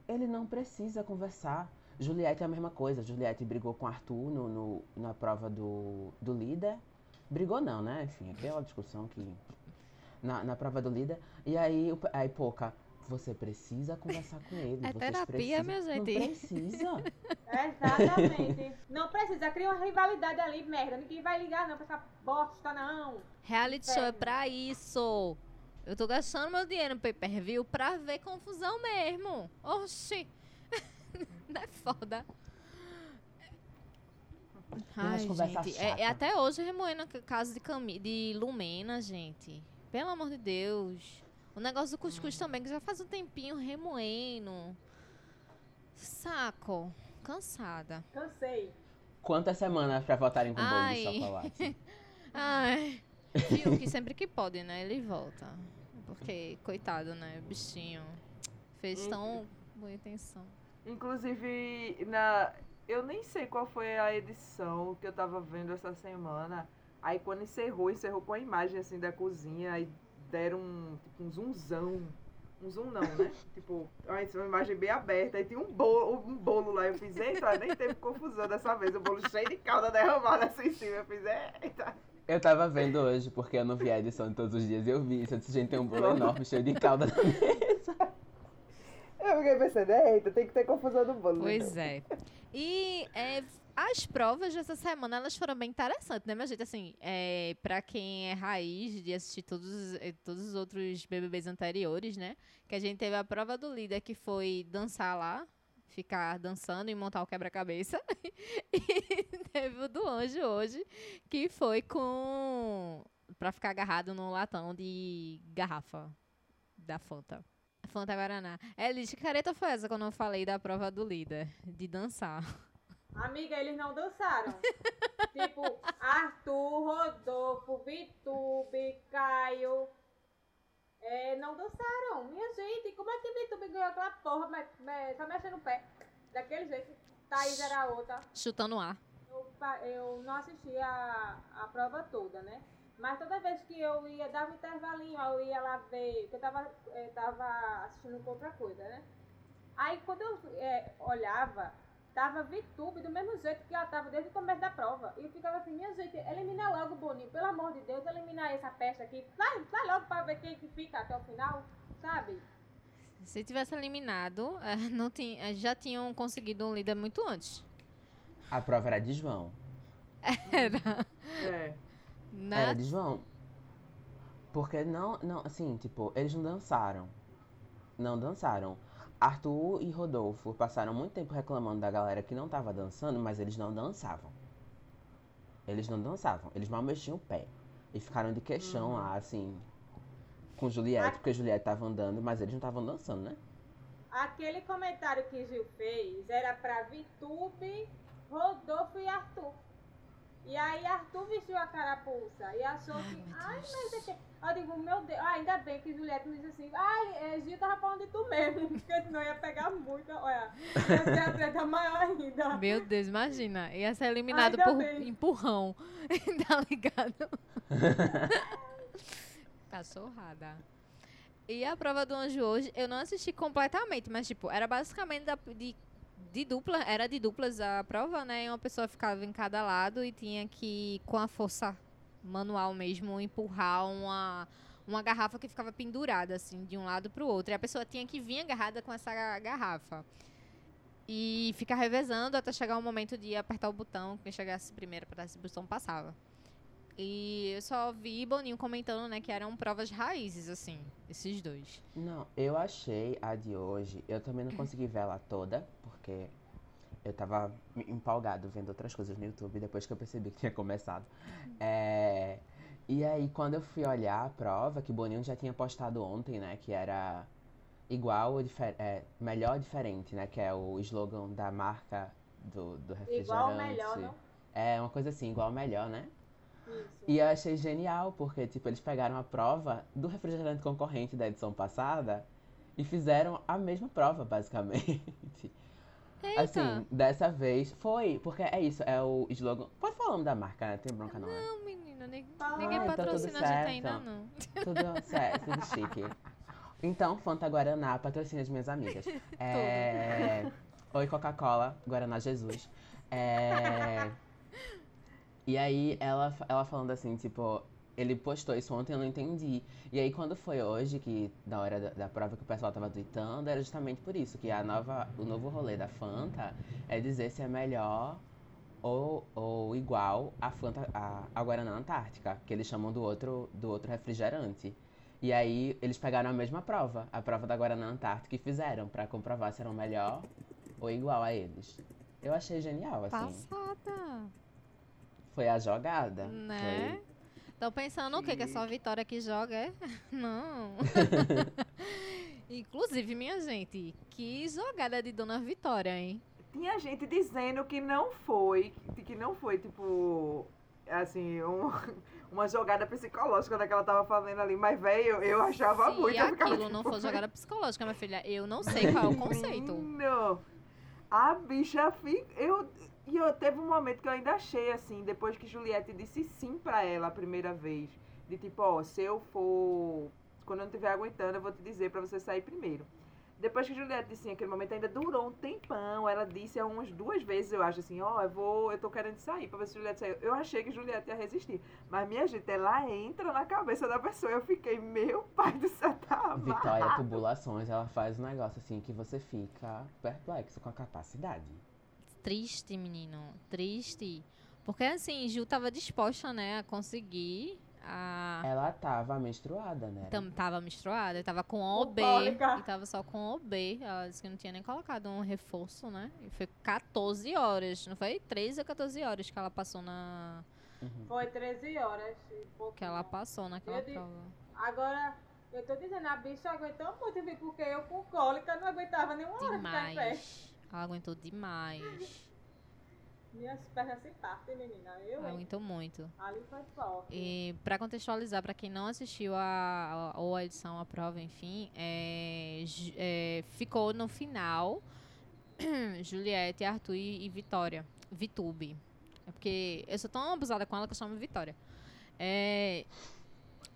Ele não precisa conversar. Juliette é a mesma coisa. Juliette brigou com Arthur no, no- na prova do, do líder. Brigou não, né? Enfim, aquela discussão que. Na, na prova do líder. E aí, aí Poca, você precisa conversar com ele. É terapia, precisam- minha Não gente. precisa. Exatamente. não precisa criar uma rivalidade ali, merda. Ninguém vai ligar não pra essa bosta, não. Reality show é Inferno. pra isso. Eu tô gastando meu dinheiro no pay per view pra ver confusão mesmo. Oxi. Não é foda. Ai, gente, é, é até hoje remoendo o caso de, Cami de Lumena, gente. Pelo amor de Deus. O negócio do cuscuz também, que já faz um tempinho remoendo. Saco. Cansada. Cansei. Quantas semanas pra voltarem com bolo Ai. de chocolate? Ai. Viu que sempre que pode, né? Ele volta. Porque, coitado, né? Bichinho. Fez tão boa intenção. Inclusive, na. Eu nem sei qual foi a edição que eu tava vendo essa semana. Aí quando encerrou, encerrou com a imagem assim da cozinha, aí deram um, tipo, um zoomzão. Um zoom não, né? tipo, uma imagem bem aberta. Aí tinha um bolo, um bolo lá. Eu fiz, eita, nem teve confusão dessa vez. O bolo cheio de calda derramada assim em cima. Eu fiz, eita. Eu tava vendo hoje, porque eu não vi a edição de todos os dias, e eu vi isso. Eu disse, gente, tem um bolo enorme, cheio de calda na mesa. Eu fiquei pensando, eita, tem que ter confusão do bolo. Pois é. E é, as provas dessa semana, elas foram bem interessantes, né, minha gente? Assim, é, pra quem é raiz de assistir todos, eh, todos os outros BBBs anteriores, né? Que a gente teve a prova do líder, que foi dançar lá, ficar dançando e montar o quebra-cabeça. e teve o do anjo hoje, que foi com... Pra ficar agarrado no latão de garrafa da Fanta. Fanta Guaraná. Elis, que careta foi essa quando eu falei da prova do líder? De dançar. Amiga, eles não dançaram. tipo, Arthur, Rodolfo, Vitube, Caio. É, não dançaram. Minha gente, como é que Vitube ganhou aquela porra? Me, me, só mexendo o pé. Daquele jeito. Thaís era outra. Chutando ar. Eu, eu não assisti a, a prova toda, né? Mas toda vez que eu ia, dava um intervalinho, eu ia lá ver, porque eu tava, eh, tava assistindo com outra coisa, né? Aí quando eu eh, olhava, tava VTube do mesmo jeito que ela tava desde o começo da prova. E eu ficava assim, minha gente, elimina logo o Boninho, pelo amor de Deus, elimina essa peste aqui. Vai, vai logo pra ver quem que fica até o final, sabe? Se tivesse eliminado, eh, não tinha, já tinham conseguido um líder muito antes. A prova era de João. Era. É. Né? Era de João. Porque não, não, assim, tipo, eles não dançaram. Não dançaram. Arthur e Rodolfo passaram muito tempo reclamando da galera que não tava dançando, mas eles não dançavam. Eles não dançavam, eles mal mexiam o pé. E ficaram de queixão lá, assim, com Juliette, porque Juliette tava andando, mas eles não estavam dançando, né? Aquele comentário que Gil fez era pra Vitube, Rodolfo e Arthur. E aí Arthur vestiu a carapuça e achou Ai, que. Ai, mas é que. Eu digo, meu Deus, ah, ainda bem que Juliette me disse assim, ai, é, Gil tava falando de tu mesmo, porque senão ia pegar muito, olha, ia ser a treta maior ainda. Meu Deus, imagina. Ia ser eliminado Ainda por bem. empurrão. tá ligado? Cachorrada. E a prova do anjo hoje, eu não assisti completamente, mas tipo, era basicamente da- de, de dupla, era de duplas a prova, né? E uma pessoa ficava em cada lado e tinha que, com a força manual mesmo, empurrar uma, uma garrafa que ficava pendurada, assim, de um lado pro outro. E a pessoa tinha que vir agarrada com essa ga- garrafa. E ficar revezando até chegar o momento de apertar o botão. Quem chegasse primeiro para esse botão passava. E eu só vi Boninho comentando, né, que eram provas raízes, assim, esses dois. Não, eu achei a de hoje. Eu também não consegui ver ela toda, porque eu tava empolgado vendo outras coisas no YouTube depois que eu percebi que tinha começado. É, E aí, quando eu fui olhar a prova, que o Boninho já tinha postado ontem, né? Que era igual ou difer é, melhor ou diferente, né? Que é o slogan da marca do, do refrigerante. Igual ou melhor, não? É, uma coisa assim, igual ou melhor, né? Isso. E eu achei genial, porque, tipo, eles pegaram a prova do refrigerante concorrente da edição passada e fizeram a mesma prova, basicamente. Eita! Assim, dessa vez foi, porque é isso, é o slogan. Pode falar o nome da marca, né? Tem bronca não, né? Não, menina, nem- Ah, ninguém então tudo patrocina a gente certo. ainda, não. Tudo certo, tudo chique. Então, Fanta Guaraná patrocina as minhas amigas. É... Oi, Coca-Cola, Guaraná Jesus. É... E aí, ela, ela falando assim, tipo, ele postou isso ontem, eu não entendi. E aí, quando foi hoje, que na hora da, da prova que o pessoal tava tweetando, era justamente por isso, que a nova, o novo rolê da Fanta é dizer se é melhor ou, ou igual a Fanta, a, a Guaraná Antártica, que eles chamam do outro, do outro refrigerante. E aí eles pegaram a mesma prova, a prova da Guaraná Antártica, e fizeram pra comprovar se eram melhor ou igual a eles. Eu achei genial, assim. Passada. Foi a jogada. Né? Tô pensando o quê? Que é só a Vitória que joga, é? Não. Inclusive, minha gente, que jogada de Dona Vitória, hein? Tinha gente dizendo que não foi, que não foi, tipo, assim, um- uma jogada psicológica daquela tava fazendo ali, mas, velho, eu, achava Se muito. ficava, aquilo não tipo, for jogada psicológica, minha filha, eu não sei qual é o conceito. Menino, a bicha fica. Eu, e eu teve um momento que eu ainda achei assim, depois que Juliette disse sim pra ela a primeira vez. De tipo, ó, se eu for. Quando eu não estiver aguentando, eu vou te dizer pra você sair primeiro. Depois que Juliette disse sim, aquele momento ainda durou um tempão. Ela disse umas duas vezes, eu acho assim, ó, eu vou, eu tô querendo sair pra ver se Juliette saiu. Eu achei que Juliette ia resistir. Mas minha gente, ela entra na cabeça da pessoa. Eu fiquei, meu pai do céu, tá Vitória. Tubulações, ela faz um negócio assim que você fica perplexo com a capacidade. Triste, menino. Triste. Porque assim, Ju tava disposta, né, a conseguir. A... Ela tava menstruada, né? Tam, tava menstruada, tava com OB. cólica. E tava só com OB. Ela disse que não tinha nem colocado um reforço, né? E foi 14 horas, não foi? 13 ou 14 horas que ela passou na. Uhum. Foi 13 horas e pouco. Que ela passou naquela Eu prova. Agora, eu tô dizendo, a bicha aguentou muito, porque eu com cólica não aguentava nenhuma hora ficar em pé. Ela aguentou demais. Minhas pernas se partem, menina. Eu, aguentou muito. Ali foi forte. E para contextualizar, para quem não assistiu a, a, ou a edição, a prova, enfim, é, é, ficou no final Juliette, Arthur e, e Vitória. Vitube. É porque eu sou tão abusada com ela que eu chamo Vitória. É,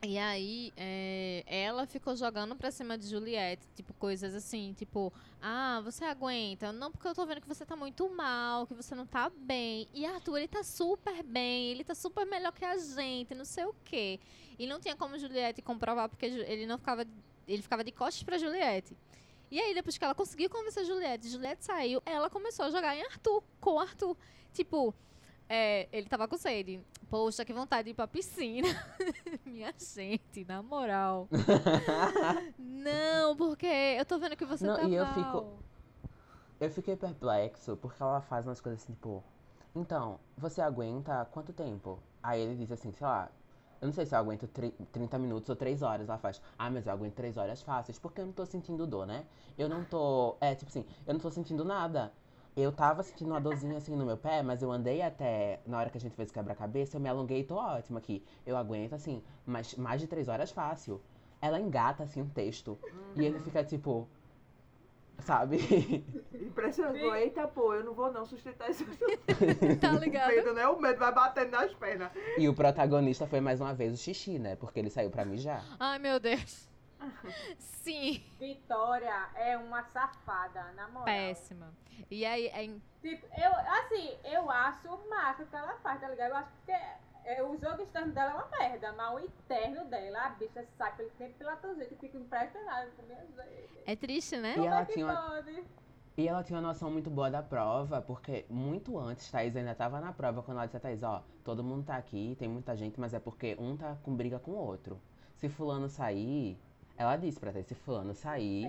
e aí, é, ela ficou jogando pra cima de Juliette, tipo, coisas assim, tipo, ah, você aguenta? Não, porque eu tô vendo que você tá muito mal, que você não tá bem. E Arthur, ele tá super bem, ele tá super melhor que a gente, não sei o quê. E não tinha como Juliette comprovar, porque ele não ficava. Ele ficava de costas pra Juliette. E aí, depois que ela conseguiu convencer Juliette, Juliette saiu, ela começou a jogar em Arthur, com Arthur. Tipo, é, ele tava com sede. Poxa, que vontade de ir pra piscina. Minha gente, na moral. não, porque eu tô vendo que você Não, tá e eu mal. fico- Eu fiquei perplexo porque ela faz umas coisas assim, tipo, então, você aguenta quanto tempo? Aí ele diz assim, sei lá, eu não sei se eu aguento tri- 30 minutos ou 3 horas. Ela faz, ah, mas eu aguento 3 horas fáceis, porque eu não tô sentindo dor, né? Eu não tô. É, tipo assim, eu não tô sentindo nada. Eu tava sentindo uma dorzinha assim no meu pé, mas eu andei até. Na hora que a gente fez o quebra-cabeça, eu me alonguei e tô ótima aqui. Eu aguento, assim, mas mais de 3 horas fácil. Ela engata, assim, um texto. E ele fica tipo. Sabe? Impressionante. Sim. Eita, pô, eu não vou não sustentar isso. Tá ligado? medo, né? O medo vai batendo nas pernas. E o protagonista foi mais uma vez o xixi, né? Porque ele saiu pra mijar. Ai, meu Deus. Sim, Vitória é uma safada, na moral. péssima. E aí, é em- Tipo, eu, assim, eu acho massa o que ela faz, tá ligado? Eu acho que é, o jogo externo dela é uma merda, mas o interno dela, a bicha sai pelo tempo pela torcida e fica impressionada com minhas é triste, né? E Como ela é tinha uma-? E ela tinha uma noção muito boa da prova, porque muito antes, Thaís ainda tava na prova, quando ela disse a Thaís, ó, todo mundo tá aqui, tem muita gente, mas é porque um tá com briga com o outro. Se fulano sair, ela disse pra Thaís, se fulano sair,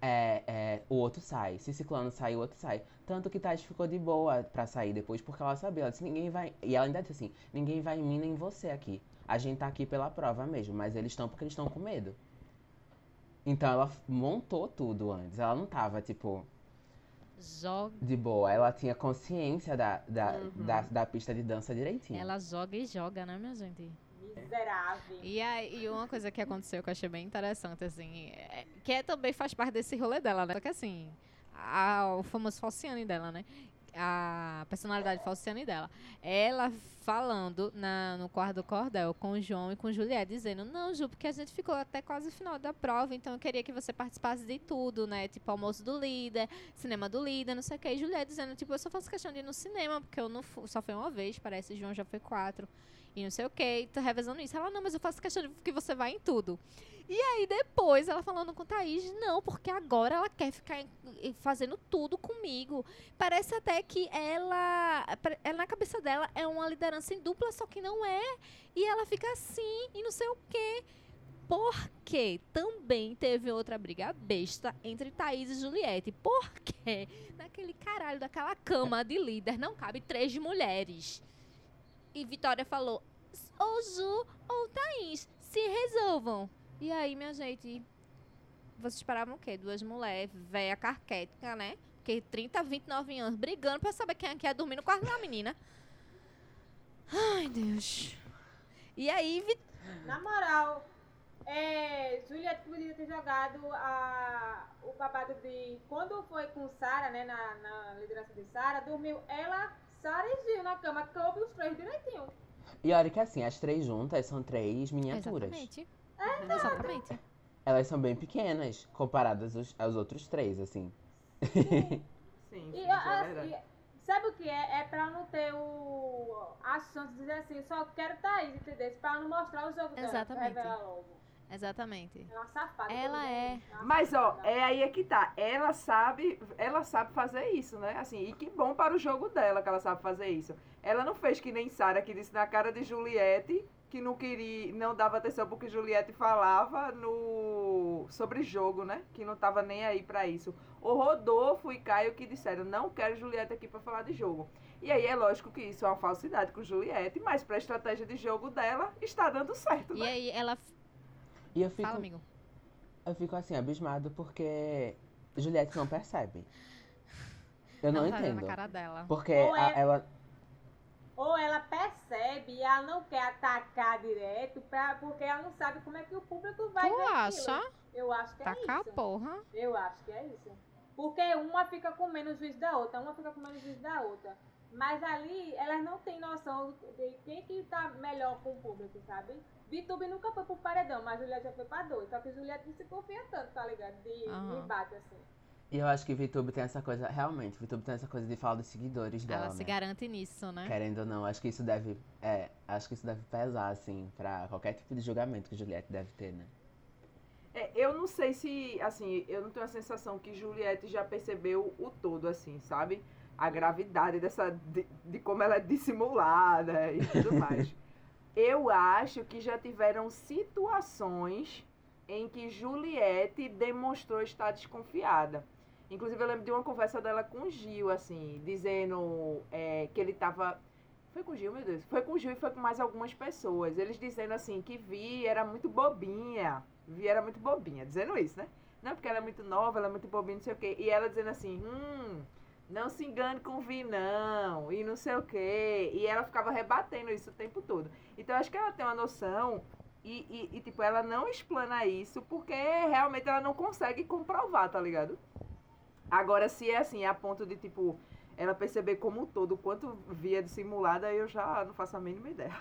é, é, o outro sai. Se ciclano sair, o outro sai. Tanto que Thaís ficou de boa pra sair depois, porque ela sabia, ela disse, ninguém vai... E ela ainda disse assim, ninguém vai em mim nem em você aqui. A gente tá aqui pela prova mesmo, mas eles estão porque eles estão com medo. Então ela montou tudo antes. Ela não tava, tipo, Joga, de boa. Ela tinha consciência da, da, Uhum. da, da pista de dança direitinho. ela joga e joga, né, minha gente? Miserável. E aí, uma coisa que aconteceu que eu achei bem interessante, assim, é- que é, também faz parte desse rolê dela, né? Só que assim, a- o famoso Falciane dela, né? A personalidade Falciane dela. Ela falando na, no quarto do cordel com o João e com Juliette, dizendo, não, Ju, porque a gente ficou até quase o final da prova, então eu queria que você participasse de tudo, né? Tipo, almoço do líder, cinema do líder, não sei o que. E Juliette dizendo, tipo, eu só faço questão de ir no cinema, porque eu não fu- só fui uma vez, parece, João já foi quatro e não sei o que, e tá revezando isso. Ela, não, mas eu faço questão de que você vá em tudo. E aí depois ela falando com Thaís, não, porque agora ela quer ficar fazendo tudo comigo. Parece até que ela, ela, na cabeça dela, é uma liderança em dupla, só que não é. E ela fica assim, e não sei o quê. Porque também teve outra briga besta entre Thaís e Juliette. Porque naquele caralho daquela cama de líder não cabe três mulheres. E Vitória falou: ou Ju ou Thaís. Se resolvam. E aí, minha gente, vocês esperavam o quê? Duas mulheres, véia carquética, né? Porque 30, 29 anos, brigando pra saber quem é que ia dormir no quarto da menina. Ai, Deus. E aí, Vi- Na moral, é, Juliette podia ter jogado a, o babado de. Quando foi com Sara, né? Na, na liderança de Sara, dormiu ela, Sara e Gil na cama, coube os três direitinho. E olha que assim, as três juntas são três miniaturas. Exatamente. Exatamente. Elas são bem pequenas, comparadas aos, aos outros três, assim. Sim, sim, E, isso a- é e- sabe o que é? É pra não ter o, a chance de dizer assim, só quero Thaís, entendeu? Pra não mostrar o jogo dela. Exatamente. Exatamente. É uma safada. Ela todo é. Mas ó, é aí é que tá. Ela sabe, ela sabe fazer isso, né? Assim, e que bom para o jogo dela que ela sabe fazer isso. Ela não fez que nem Sara que disse na cara de Juliette que não queria, não dava atenção porque Juliette falava no sobre jogo, né? Que não tava nem aí pra isso. O Rodolfo e Caio que disseram: "Não quero Juliette aqui pra falar de jogo". E aí é lógico que isso é uma falsidade com Juliette, mas pra estratégia de jogo dela está dando certo, E né? aí, ela. E eu fico, Fala, amigo. eu fico assim, abismado porque Juliette não percebe. Eu não, tá vendo entendo. na cara dela. Porque Ou a- é- ela. Ou ela percebe e ela não quer atacar direto, pra, porque ela não sabe como é que o público vai Tu ver aquilo. acha? Eu acho que é Tacar a isso. porra. Eu acho que é isso. Porque uma fica com menos juiz da outra, uma fica com menos juiz da outra. Mas ali, elas não têm noção de quem que tá melhor com o público, sabe? Vitube nunca foi pro paredão, mas Juliette já foi pra dois. Só que Juliette não se confia tanto, tá ligado? De Aham. embate, assim. E eu acho que VTube tem essa coisa, realmente, VTube tem essa coisa de falar dos seguidores dela, Ela se né? garante nisso, né? Querendo ou não, acho que isso deve. É, acho que isso deve pesar, assim, pra qualquer tipo de julgamento que Juliette deve ter, né? É, eu não sei se, assim, eu não tenho a sensação que Juliette já percebeu o todo, assim, sabe? A gravidade dessa, de, de como ela é dissimulada e tudo mais. eu acho que já tiveram situações em que Juliette demonstrou estar desconfiada. Inclusive, eu lembro de uma conversa dela com Gil, assim, dizendo é, que ele tava. Foi com Gil, meu Deus? Foi com Gil e foi com mais algumas pessoas. Eles dizendo assim que Vi era muito bobinha. Vi era muito bobinha, dizendo isso, né? Não, porque ela é muito nova, ela é muito bobinha, não sei o quê. E ela dizendo assim, hum, não se engane com Vi, não, e não sei o quê. E ela ficava rebatendo isso o tempo todo. Então, acho que ela tem uma noção e, e, e, tipo, ela não explana isso porque realmente ela não consegue comprovar, tá ligado? Agora, se é assim, a ponto de, tipo, ela perceber como um todo o quanto via dissimulada, eu já não faço a mínima ideia.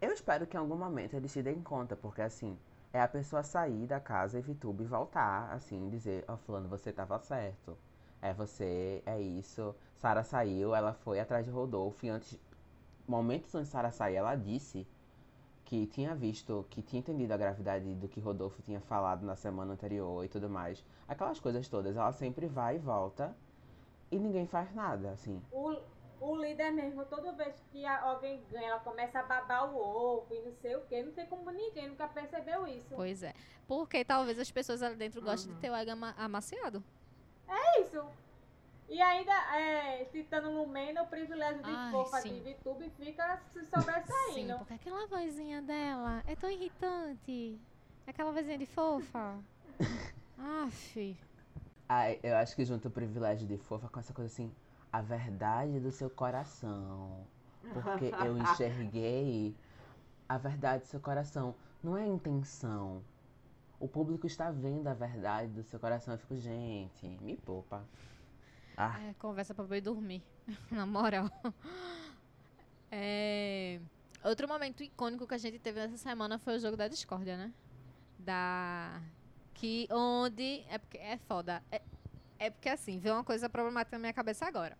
Eu espero que em algum momento eles se deem conta, porque assim, é a pessoa sair da casa e VTube voltar, assim, dizer, ó, fulano, você tava certo. É você, é isso. Sara saiu, ela foi atrás de Rodolfo e antes. Momentos antes de Sara sair, ela disse que tinha visto, que tinha entendido a gravidade do que Rodolfo tinha falado na semana anterior e tudo mais. Aquelas coisas todas, ela sempre vai e volta e ninguém faz nada, assim. O, o líder mesmo, toda vez que alguém ganha, ela começa a babar o ovo e não sei o quê. Não tem como ninguém nunca percebeu isso. Pois é. Porque talvez as pessoas ali dentro gostem Uhum. de ter o ego ama- amaciado. É isso. E ainda, é, citando Lumena, o privilégio de Ai, fofa sim. de VTube fica se Sim, sobressaindo. porque aquela vozinha dela é tão irritante. Aquela vozinha de fofa. Aff. Ai, eu acho que junto o privilégio de fofa com essa coisa assim, a verdade do seu coração. Porque eu enxerguei a verdade do seu coração. Não é intenção. O público está vendo a verdade do seu coração. Eu fico, gente, me poupa. Ah, É, conversa pra ir dormir. Na moral. É, Outro momento icônico que a gente teve nessa semana foi o jogo da discórdia, né? Da. Que onde. É porque é foda. É, é porque assim, veio uma coisa problemática na minha cabeça agora.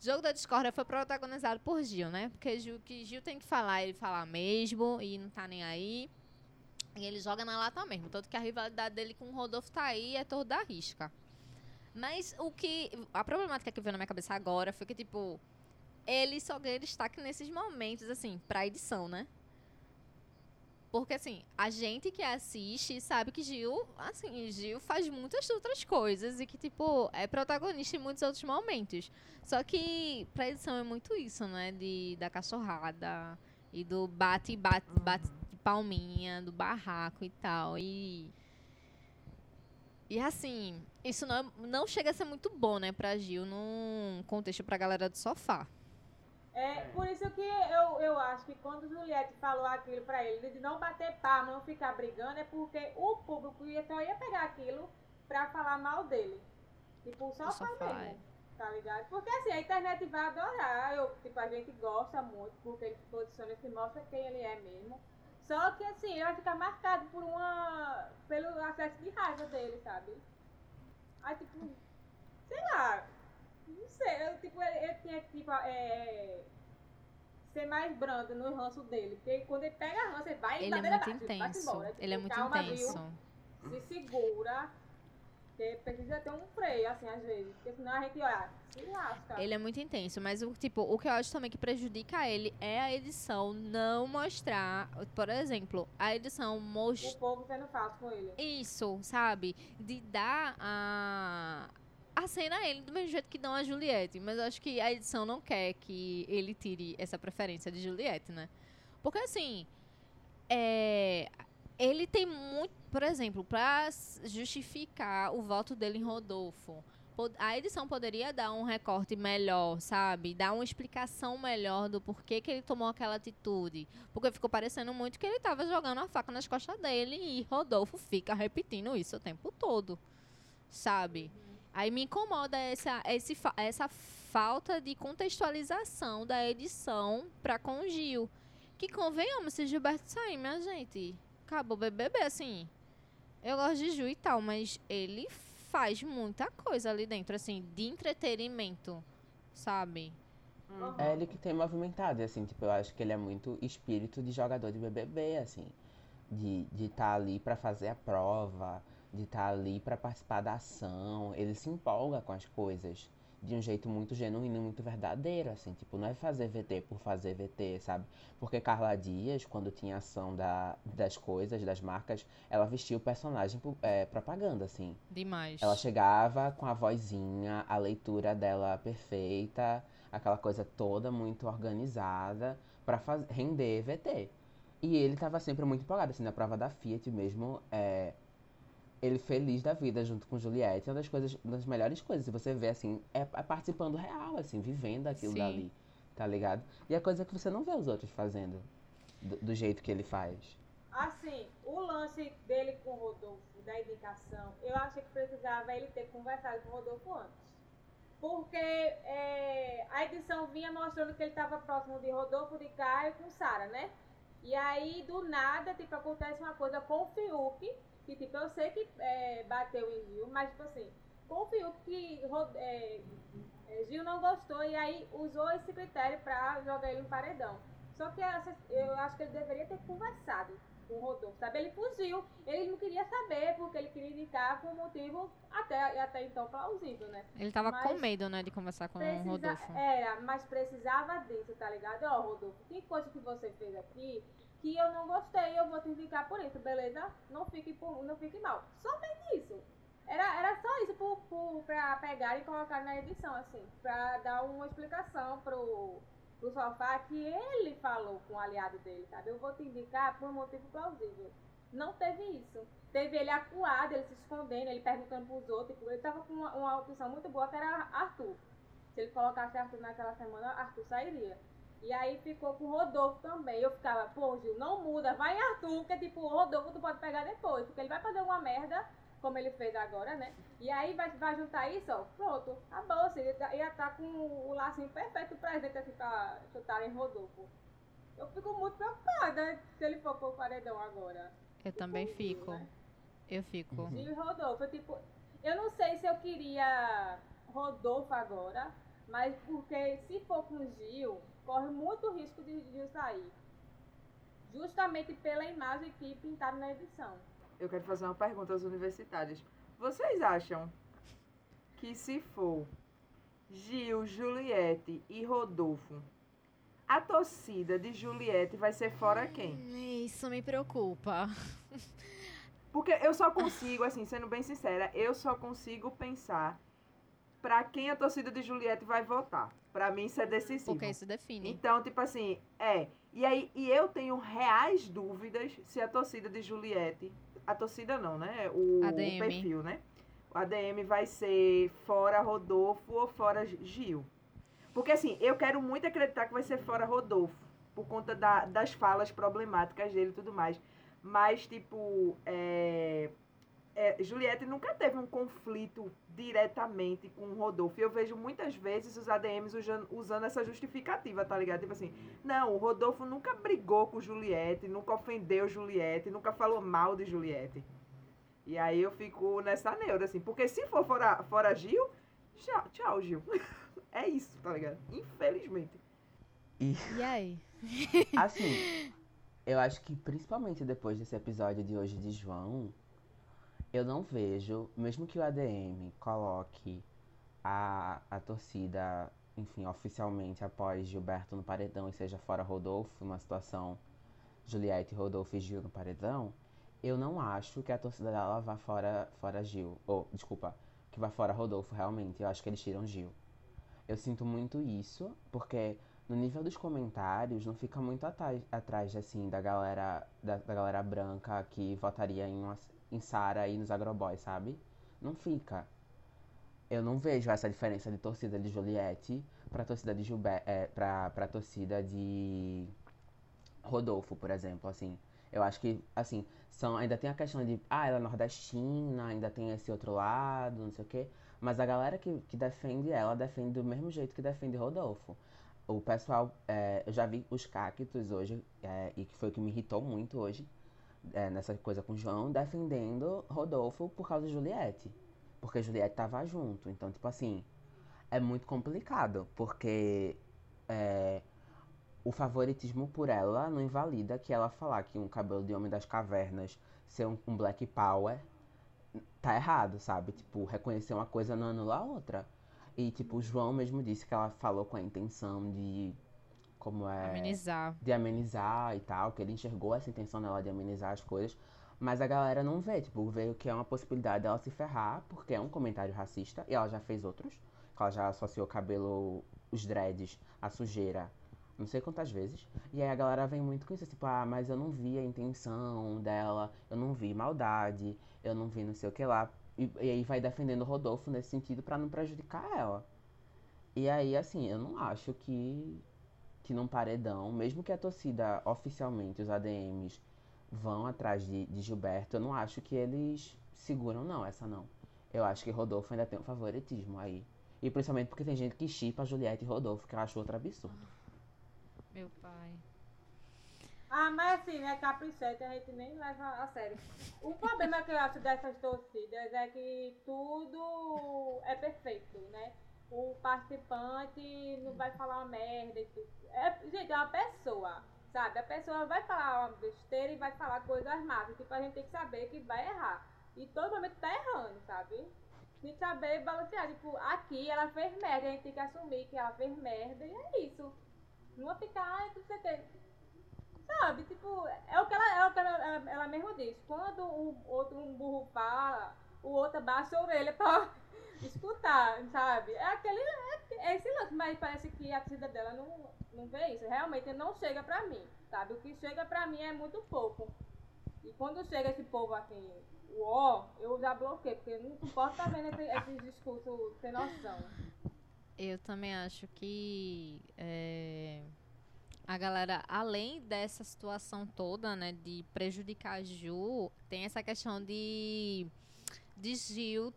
O jogo da discórdia foi protagonizado por Gil, né? Porque Gil, que Gil tem que falar, ele fala mesmo e não tá nem aí. E ele joga na lata mesmo. Tanto que a rivalidade dele com o Rodolfo tá aí é toda a risca. Mas o que. A problemática que veio na minha cabeça agora foi que, tipo, ele só ganha destaque nesses momentos, assim, pra edição, né? Porque, assim, a gente que assiste sabe que Gil, assim, Gil faz muitas outras coisas e que, tipo, é protagonista em muitos outros momentos. Só que pra edição é muito isso, né? De, da cachorrada E do bate, bate, bate palminha, do barraco e tal. E. E assim, isso não, não chega a ser muito bom, né, pra Gil, num contexto pra galera do sofá. É, por isso que eu, eu acho que quando Juliette falou aquilo pra ele, de não bater palma, não ficar brigando, é porque o público ia, só ia pegar aquilo pra falar mal dele. Tipo, só sofá, mesmo. é. Tá ligado? Porque assim, a internet vai adorar. Eu, tipo, a gente gosta muito, porque ele se posiciona e se mostra quem ele é mesmo. Só que assim, ele vai ficar marcado por uma. pelo acesso de raiva dele, sabe? Aí tipo, sei lá. Não sei, eu, tipo, ele, ele tinha que tipo, é, ser mais brando no ranço dele. Porque quando ele pega ranço, ele vai Ele é muito intenso. embora. Tipo, Ele é muito calma, viu? intenso. se segura. Porque precisa ter um freio, assim, às vezes. Porque senão a gente, olha, se lasca. Ele é muito intenso, mas o tipo, o que eu acho também que prejudica ele é a edição não mostrar, por exemplo, a edição O mostrar povo sendo falso com ele. isso, sabe? De dar a a cena a ele do mesmo jeito que dão a Juliette, mas eu acho que a edição não quer que ele tire essa preferência de Juliette, né? Porque assim, é, ele tem muito, por exemplo, para justificar o voto dele em Rodolfo, a edição poderia dar um recorte melhor, sabe? Dar uma explicação melhor do porquê que ele tomou aquela atitude. Porque ficou parecendo muito que ele tava jogando a faca nas costas dele e Rodolfo fica repetindo isso o tempo todo, sabe? Aí me incomoda essa, esse, essa falta de contextualização da edição pra com Gil. Que convenhamos, se Gilberto sair, minha gente, acabou o BBB, assim. Eu gosto de Ju e tal, mas ele faz muita coisa ali dentro, assim, de entretenimento, sabe? Uhum. É ele que tem movimentado, e assim, tipo, eu acho que ele é muito espírito de jogador de BBB, assim. De estar de tá ali pra fazer a prova, de estar ali pra participar da ação. Ele se empolga com as coisas de um jeito muito genuíno, muito verdadeiro, assim. Tipo, não é fazer VT por fazer VT, sabe? Porque Carla Dias, quando tinha ação da, das coisas, das marcas, ela vestia o personagem é, propaganda, assim. Demais. Ela chegava com a vozinha, a leitura dela perfeita, aquela coisa toda muito organizada pra faz- render VT. E ele tava sempre muito empolgado, assim, na prova da Fiat mesmo, é, ele feliz da vida junto com Juliette, é uma das coisas, uma das melhores coisas, você vê, assim, é, é participando real, assim, vivendo aquilo Sim. dali, tá ligado? E é coisa que você não vê os outros fazendo, do, do jeito que ele faz. Assim, o lance dele com o Rodolfo, da indicação, eu achei que precisava ele ter conversado com o Rodolfo antes. Porque é, a edição vinha mostrando que ele estava próximo de Rodolfo, de Caio com Sara, né? E aí, do nada, tipo, acontece uma coisa com o Fiuk, que tipo, eu sei que é, bateu em Gil, mas tipo assim, com o Fiuk que é, é, Gil não gostou e aí usou esse critério pra jogar ele no paredão. Só que essa- eu acho que ele deveria ter conversado com o Rodolfo, sabe? Ele fugiu, ele não queria saber, porque ele queria indicar por um motivo até, até então plausível, né? Ele tava com Mas medo, né, de conversar com o Precisa- Rodolfo. Era, mas precisava disso, tá ligado? Ó, Rodolfo, tem coisa que você fez aqui que eu não gostei, eu vou te indicar por isso, beleza? Não fique, por, não fique mal. Somente isso. Era, era só isso por, pra pegar e colocar na edição, assim, pra dar uma explicação pro, pro sofá que ele falou com o aliado dele, sabe? Eu vou te indicar por um motivo plausível. Não teve isso. Teve ele acuado, ele se escondendo, ele perguntando pros outros. Tipo, ele tava com uma, uma opção muito boa que era Arthur. Se ele colocasse Arthur naquela semana, Arthur sairia. E aí ficou com o Rodolfo também. Eu ficava, pô, Gil, não muda, vai em Arthur, porque tipo, o Rodolfo tu pode pegar depois, porque ele vai fazer alguma merda, como ele fez agora, né? E aí vai, vai juntar isso, ó, pronto, acabou. Você ia, ia tá com o lacinho perfeito pra gente assim pra chutar em Rodolfo. Eu fico muito preocupada se ele for pro paredão agora. Eu também Gil, fico. né? Eu fico. Gil e Rodolfo, eu, tipo, eu não sei se eu queria Rodolfo agora, mas porque se for com o Gil, corre muito risco de Gil sair. Justamente pela imagem que pintaram na edição. Eu quero fazer uma pergunta aos universitários. Vocês acham que se for Gil, Juliette e Rodolfo, a torcida de Juliette vai ser fora quem? Isso me preocupa. Porque eu só consigo, assim, sendo bem sincera, eu só consigo pensar pra quem a torcida de Juliette vai votar. Pra mim isso é decisivo. Porque isso define. Então, tipo assim, é. E aí, e eu tenho reais dúvidas se a torcida de Juliette, a torcida não, né? O, o ADM. perfil, né? O ADM vai ser fora Rodolfo ou fora Gil. Porque assim, eu quero muito acreditar que vai ser fora Rodolfo, por conta da- das falas problemáticas dele e tudo mais. Mas, tipo, é, é, Juliette nunca teve um conflito diretamente com o Rodolfo. E eu vejo muitas vezes os ADMs usan- usando essa justificativa, tá ligado? Tipo assim, não, o Rodolfo nunca brigou com Juliette, nunca ofendeu Juliette, nunca falou mal de Juliette. E aí eu fico nessa neura, assim, porque se for fora, fora Gil, tchau, tchau, Gil. É isso, tá ligado? Infelizmente. E E aí? assim, eu acho que principalmente depois desse episódio de hoje de João, eu não vejo, mesmo que o ADM coloque a, a torcida, enfim, oficialmente após Gilberto no paredão e seja fora Rodolfo, uma situação Juliette, Rodolfo e Gil no paredão, eu não acho que a torcida dela vá fora, fora Gil. Ou, desculpa, que vá fora Rodolfo, realmente. Eu acho que eles tiram Gil. Eu sinto muito isso, porque no nível dos comentários não fica muito atrás, atrás assim, da galera, da, da galera branca que votaria em, uma, em Sara e nos Agroboys, sabe? Não fica. Eu não vejo essa diferença de torcida de Juliette pra torcida de Gilberto, é, pra, pra torcida de Rodolfo, por exemplo, assim. Eu acho que, assim, são, ainda tem a questão de, ah, ela é nordestina, ainda tem esse outro lado, não sei o quê. Mas a galera que, que defende ela, defende do mesmo jeito que defende Rodolfo. O pessoal, é, eu já vi os cactos hoje, é, e que foi o que me irritou muito hoje, é, nessa coisa com João, defendendo Rodolfo por causa de Juliette. Porque Juliette tava junto. Então, tipo assim, é muito complicado, porque é, o favoritismo por ela não invalida que ela falar que um cabelo de homem das cavernas ser um, um black power tá errado, sabe? Tipo, reconhecer uma coisa não anula a outra. E, tipo, o João mesmo disse que ela falou com a intenção de. Como é. Amenizar. De amenizar e tal, que ele enxergou essa intenção dela de amenizar as coisas. Mas a galera não vê, tipo, vê que é uma possibilidade dela se ferrar, porque é um comentário racista, e ela já fez outros. Ela já associou o cabelo, os dreads, a sujeira, não sei quantas vezes. E aí a galera vem muito com isso, tipo, ah, mas eu não vi a intenção dela, eu não vi maldade, eu não vi não sei o que lá. E, e aí vai defendendo o Rodolfo nesse sentido pra não prejudicar ela. E aí, assim, eu não acho que, que num paredão, mesmo que a torcida oficialmente, os ADMs, vão atrás de, de Gilberto, eu não acho que eles seguram, não, essa não. Eu acho que Rodolfo ainda tem um favoritismo aí. E principalmente porque tem gente que chipa Juliette e Rodolfo, que eu acho outro absurdo. Meu pai. Ah, mas assim, né, caprichete a gente nem leva a sério. O problema que eu acho dessas torcidas é que tudo é perfeito, né? O participante não vai falar uma merda. É, gente, é uma pessoa, sabe? A pessoa vai falar uma besteira e vai falar coisas más. Tipo, a gente tem que saber que vai errar. E todo momento tá errando, sabe? Tem que saber balancear. Tipo, aqui ela fez merda, a gente tem que assumir que ela fez merda e é isso. Não ficar, o que. Sabe, tipo, é o que ela, é o que ela, ela, ela mesma diz. Quando o outro um burro fala, o outro abaixa a orelha pra escutar, sabe? É aquele. É, é esse lance, mas parece que a torcida dela não, não vê isso. Realmente não chega pra mim, sabe? O que chega pra mim é muito pouco. E quando chega esse povo aqui, o ó, eu já bloqueio, porque não suporto estar vendo esse, esse discurso sem noção. Eu também acho que é, a galera, além dessa situação toda, né, de prejudicar a Ju, tem essa questão de, de Gil,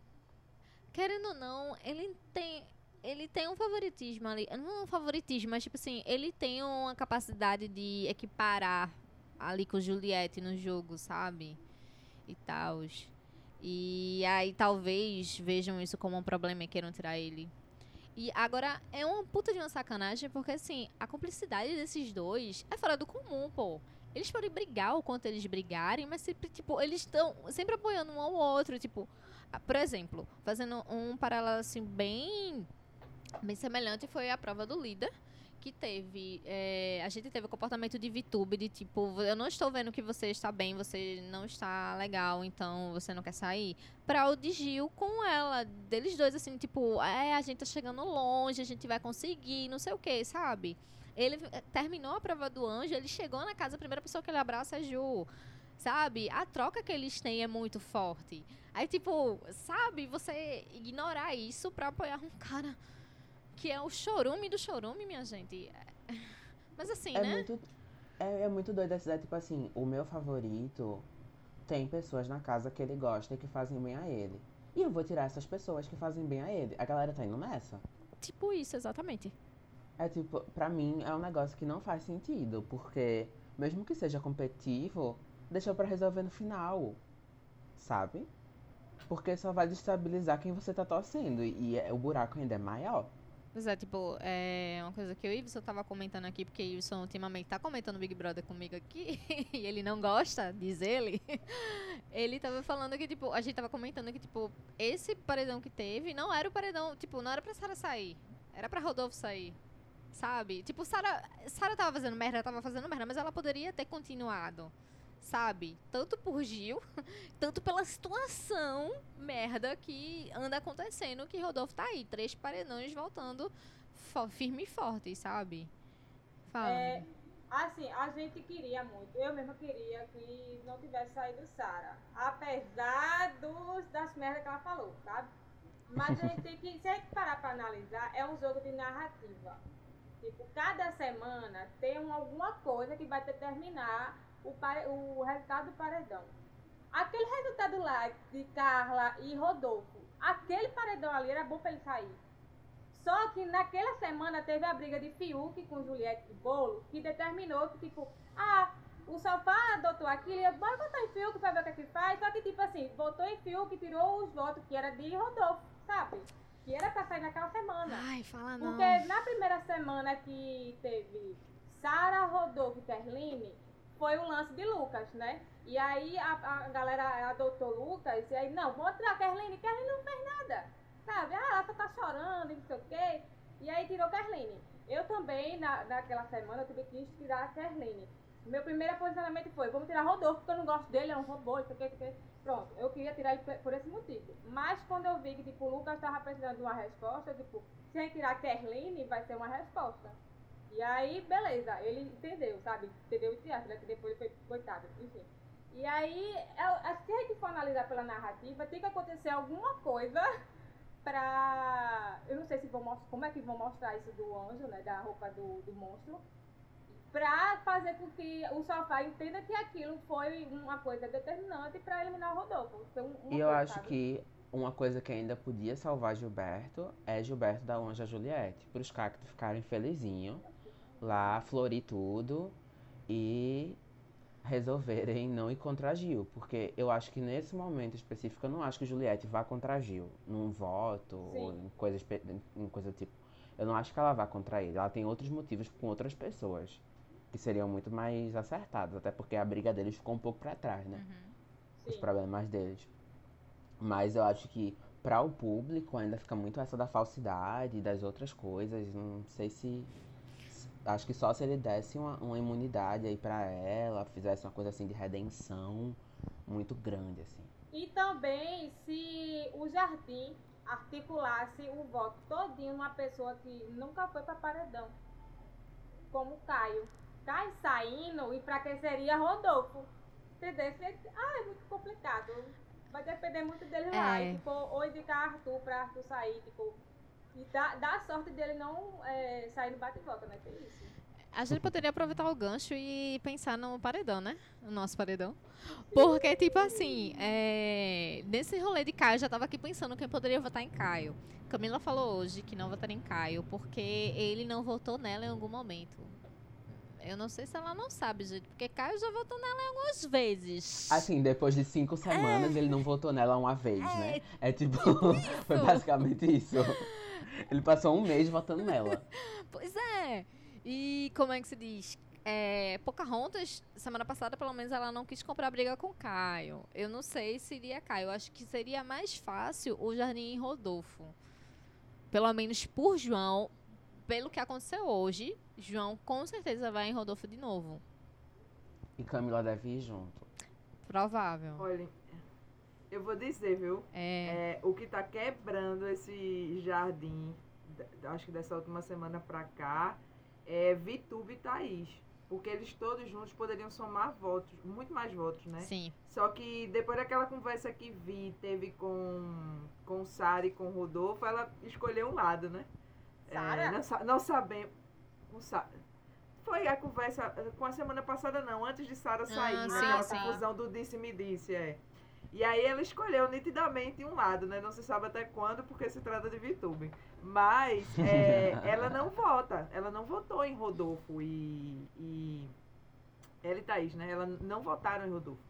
querendo ou não, ele tem, ele tem um favoritismo ali, não um favoritismo, mas tipo assim, ele tem uma capacidade de equiparar ali com Juliette no jogo, sabe? E tal. E aí talvez vejam isso como um problema e queiram tirar ele. E agora é uma puta de uma sacanagem, porque assim, a cumplicidade desses dois é fora do comum, pô. Eles podem brigar o quanto eles brigarem, mas sempre, tipo, eles estão sempre apoiando um ao outro. Tipo, por exemplo, fazendo um paralelo assim bem, bem semelhante foi a prova do líder. Que teve. é, a gente teve o comportamento de VTube, de tipo, eu não estou vendo que você está bem, você não está legal, então você não quer sair pra o de Gil com ela. Deles dois, assim, tipo, é, a gente tá chegando longe, a gente vai conseguir, não sei o que, sabe? Ele eh, terminou a prova do anjo, ele chegou na casa, a primeira pessoa que ele abraça é Ju. Sabe? A troca que eles têm é muito forte. Aí, tipo, sabe, você ignorar isso pra apoiar um cara que é o chorume do chorume, minha gente. Mas assim, É né? muito, é, é muito doido essa ideia, tipo assim, o meu favorito tem pessoas na casa que ele gosta e que fazem bem a ele. E eu vou tirar essas pessoas que fazem bem a ele. A galera tá indo nessa. Tipo isso, exatamente. É tipo, pra mim é um negócio que não faz sentido, porque mesmo que seja competitivo, deixa pra resolver no final. Sabe? Porque só vai destabilizar quem você tá torcendo. E, é- o buraco ainda é maior. Pois é, tipo, é uma coisa que o Iveson tava comentando aqui, porque o Iveson ultimamente tá comentando Big Brother comigo aqui, e ele não gosta, diz ele. Ele tava falando que, tipo, a gente tava comentando que, tipo, esse paredão que teve não era o paredão, tipo, não era pra Sara sair. Era pra Rodolfo sair. Sabe? Tipo, Sara, Sara tava fazendo merda, tava fazendo merda, mas ela poderia ter continuado. Sabe? Tanto por Gil, tanto pela situação merda que anda acontecendo, que Rodolfo tá aí. Três paredões voltando firme e forte, sabe? Fala. É, assim, a gente queria muito, eu mesma queria que não tivesse saído Sara. Apesar dos, das merdas que ela falou, sabe? Mas a gente tem que, se a gente parar pra analisar, é um jogo de narrativa. Tipo, cada semana tem um- alguma coisa que vai determinar o, pare- o resultado do paredão. Aquele resultado lá de Carla e Rodolfo, aquele paredão ali era bom pra ele sair. Só que naquela semana teve a briga de Fiuk com Juliette e Bolo, que determinou que, tipo, ah, o sofá adotou aquilo, e bora botar em Fiuk pra ver o que é que faz. Só que, tipo assim, botou em Fiuk e tirou os votos que era de Rodolfo, sabe? Que era pra sair naquela semana. Ai, fala não. Porque na primeira semana que teve Sara, Rodolfo e Kerline, foi o lance de Lucas, né? E aí a, a galera adotou Lucas, e aí, não, vamos tirar Kerline. Kerline não fez nada, sabe? Ah, ela só tá chorando não sei o quê. E aí tirou Kerline. Eu também, na, naquela semana, eu tive que tirar a Kerline. Meu primeiro posicionamento foi, vamos tirar Rodolfo, porque eu não gosto dele, é um robô, não sei o quê. Pronto, eu queria tirar ele por- esse motivo. Mas quando eu vi que, tipo, o Lucas tava precisando de uma resposta, tipo, se a gente tirar a Kerline, vai ser uma resposta. E aí, beleza, ele entendeu, sabe? Entendeu o teatro, né? Que depois foi coitado, enfim. E aí, é- é- se a gente for analisar pela narrativa, tem que acontecer alguma coisa pra. Eu não sei se vão mostrar, como é que vão mostrar isso do anjo, né? Da roupa do, do monstro. Pra fazer com que o sofá entenda que aquilo foi uma coisa determinante pra eliminar o Rodolfo. E eu coisa, acho sabe? que uma coisa que ainda podia salvar Gilberto é Gilberto dar longe a Juliette. Para os cactos ficarem felizinho lá, florir tudo e resolverem não ir contra Gil. Porque eu acho que nesse momento específico eu não acho que Juliette vá contra Gil. Num voto ou Sim. em coisa, em coisa do tipo. Eu não acho que ela vá contra ele. Ela tem outros motivos com outras pessoas. Que seriam muito mais acertados. Até porque a briga deles ficou um pouco pra trás, né? os Sim. problemas deles. Mas eu acho que para o público ainda fica muito essa da falsidade, das outras coisas. Não sei se. Acho que só se ele desse uma, uma imunidade aí pra ela, fizesse uma coisa assim de redenção muito grande, assim. E também se o Jardim articulasse o voto todinho numa pessoa que nunca foi para paredão. Como o Caio. Caio saindo, enfraqueceria Rodolfo. Entendeu? Ah, é muito complicado. Vai depender muito dele lá. É. E, tipo, ou indicar Arthur pra Arthur sair, tipo. E dá, dá a sorte dele não é, sair no bate-volta, né? Tem isso. A gente poderia aproveitar o gancho e pensar no paredão, né? O nosso paredão. Porque, tipo assim, é, nesse rolê de Caio, eu já tava aqui pensando quem poderia votar em Caio. Camila falou hoje que não votaria em Caio, porque ele não votou nela em algum momento. Eu não sei se ela não sabe, gente, porque Caio já votou nela em algumas vezes. Assim, depois de cinco semanas, ele não votou nela uma vez, né? É tipo. foi basicamente isso. Ele passou um mês votando nela. Pois é. E como é que se diz? É, Pocahontas, semana passada, pelo menos, ela não quis comprar briga com Caio. Eu não sei se iria Caio. Eu acho que seria mais fácil o Jardim e Rodolfo. Pelo menos por João, pelo que aconteceu hoje, João com certeza vai em Rodolfo de novo. E Camila deve ir junto. Provável. Olha, eu vou dizer, viu? É, É, o que tá quebrando esse jardim, acho que dessa última semana pra cá, é Vitube e Thaís. Porque eles todos juntos poderiam somar votos, muito mais votos, né? Sim. Só que depois daquela conversa que Vi teve com, com Sara e com Rodolfo, ela escolheu um lado, né? Sara? É, não, não sabemos. Com Sa- Foi a conversa com a semana passada, não, antes de Sara sair, Ah, né? sim, Aquela sim. confusão do disse-me disse, é. E aí ela escolheu nitidamente um lado, né? Não se sabe até quando, porque se trata de VTube. Mas é, ela não vota. Ela não votou em Rodolfo e, e ela e Thaís, né? Ela não votaram em Rodolfo.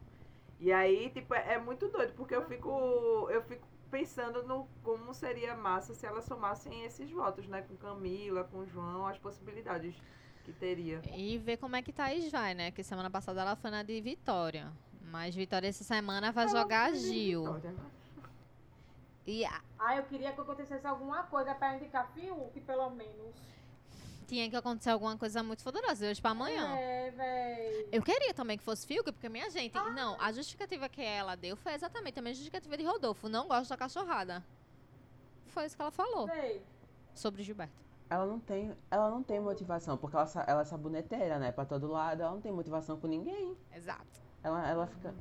E aí, tipo, é, é muito doido, porque eu fico, eu fico pensando no como seria massa se elas somassem esses votos, né? Com Camila, com João, as possibilidades que teria. E ver como é que Thaís vai, né? Que semana passada ela foi na de Vitória. Mas Vitória essa semana vai jogar Gil. Vitória. E a- Ah, eu queria que acontecesse alguma coisa pra indicar Fiuk, pelo menos. tinha que acontecer alguma coisa muito poderosa de hoje pra amanhã. É, véi. Eu queria também que fosse Fiuk, porque minha gente. Não, a justificativa que ela deu foi exatamente a mesma justificativa de Rodolfo. Não gosto da cachorrada. Foi isso que ela falou Véi. sobre Gilberto. Ela não tem, ela não tem motivação, porque ela, ela é saboneteira, né? Pra todo lado, ela não tem motivação com ninguém. Exato. Ela, ela fica.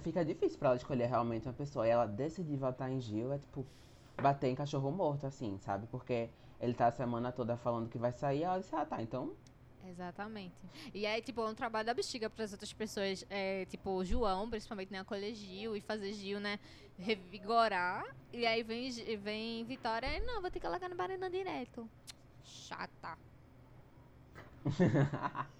Fica difícil pra ela escolher realmente uma pessoa. E ela decidir votar em Gil é tipo bater em cachorro morto, assim, sabe? Porque ele tá a semana toda falando que vai sair, ela disse, ah tá, então. Exatamente. E aí, tipo, é um trabalho da bexiga para as outras pessoas, é, tipo, João, principalmente, né, acolher Gil e fazer Gil, né, revigorar. E aí vem, vem Vitória e não, vou ter que colocar no paredão direto. Chata.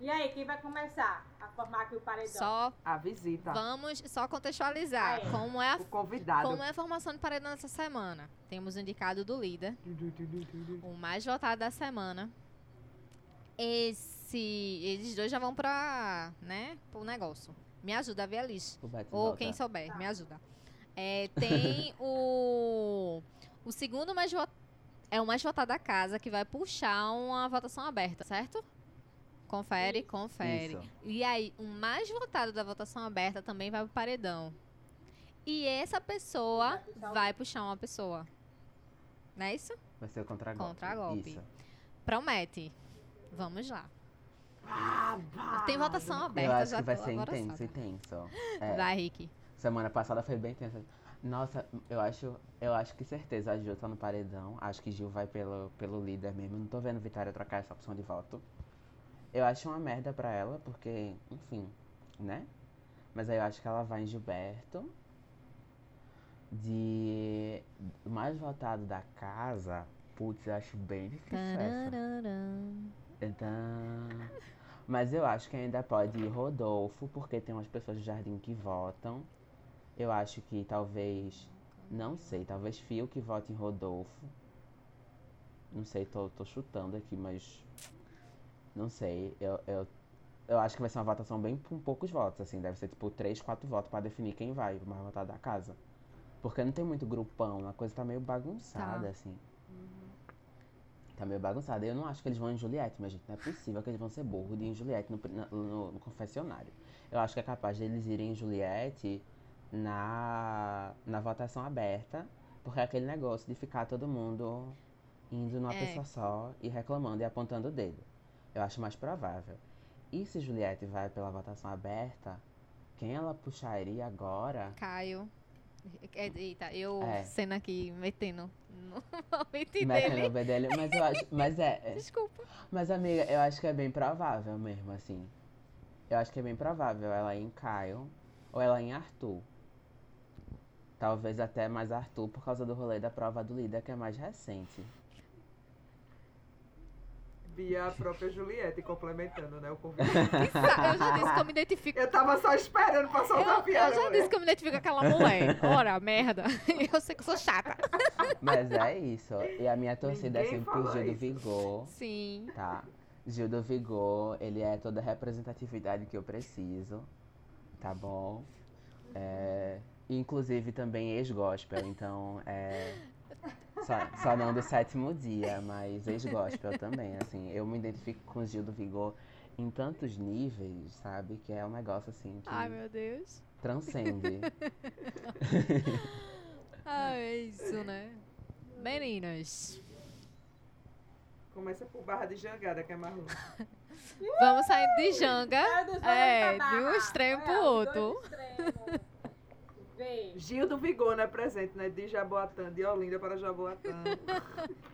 E aí, quem vai começar a formar aqui o paredão? Só A visita. vamos só contextualizar é. como é a O convidado. como é a formação de paredão dessa semana. Temos o indicado do líder, o mais votado da semana. Esse, eles dois já vão pra, né, pro negócio. Me ajuda a ver a lista. Ou volta. quem souber, me ajuda. É, tem o. O segundo mais votado. É o mais votado da casa que vai puxar uma votação aberta, certo? Confere, confere. Isso. E aí, o mais votado da votação aberta também vai pro paredão. E essa pessoa Vai puxar vai puxar uma pessoa. Não é isso? Vai ser o contra-golpe. Contra-golpe. Isso. Promete. Vamos lá. Babado. Tem votação Eu aberta, acho já que vai ser intenso, intenso. É. Vai, Rick. Semana passada foi bem tensa. Nossa, eu acho, eu acho que certeza a Gil tá no paredão. Acho que Gil vai pelo, pelo líder mesmo. Não tô vendo Vitória trocar essa opção de voto. Eu acho uma merda pra ela, porque, enfim, né? Mas aí eu acho que ela vai em Gilberto. De mais votado da casa, putz, eu acho bem difícil. Então, mas eu acho que ainda pode ir Rodolfo, porque tem umas pessoas do jardim que votam. Eu acho que talvez, não sei, talvez Fio que vote em Rodolfo. Não sei, tô, tô chutando aqui, mas não sei. Eu, eu, eu acho que vai ser uma votação bem com poucos votos, assim, deve ser tipo 3, 4 votos pra definir quem vai, o mais votado da casa. Porque não tem muito grupão, a coisa tá meio bagunçada, Tá. assim. Tá meio bagunçada. Eu não acho que eles vão em Juliette, mas gente, não é possível que eles vão ser burros de ir em Juliette no, no- no confessionário. Eu acho que é capaz deles irem em Juliette na, na votação aberta, porque é aquele negócio de ficar todo mundo indo numa É. pessoa só e reclamando e apontando o dedo. Eu acho mais provável. E se Juliette vai pela votação aberta, quem ela puxaria agora? Caio. É, Eita, eu É. sendo aqui, metendo no momento Metendo dele. bedelho, mas eu acho. Mas é. é- Desculpa. Mas, amiga, eu acho que é bem provável mesmo, assim. Eu acho que é bem provável ela ir em Caio ou ela ir em Arthur. Talvez até mais Arthur por causa do rolê da prova do líder, que é mais recente. Via a própria Juliette complementando, né? O convite. Eu já disse que eu me identifico. Eu tava só esperando pra Eu, soltar a eu piada. já mulher. disse que eu me identifico com aquela mulher. Ora, merda. Eu sei que eu sou chata. Mas é isso. E a minha torcida é Ninguém sempre pro Gil do. Vigor, Sim. tá? Gil do Vigor, ele é toda a representatividade que eu preciso, tá bom? É, inclusive também ex-gospel, então é. Só, só não do sétimo dia, mas ex-gospel também, assim. Eu me identifico com o Gil do Vigor em tantos níveis, sabe? Que é um negócio assim que Ai, meu Deus. transcende. Ah, é isso, né? Meninas. Começa por Barra de Jangada, que é mais longe. Vamos saindo de Janga. É, É, de um extremo pro Olha, os outro. Vê. Gil do Vigor não é presente, né? De Jaboatã, de Olinda para Jaboatã.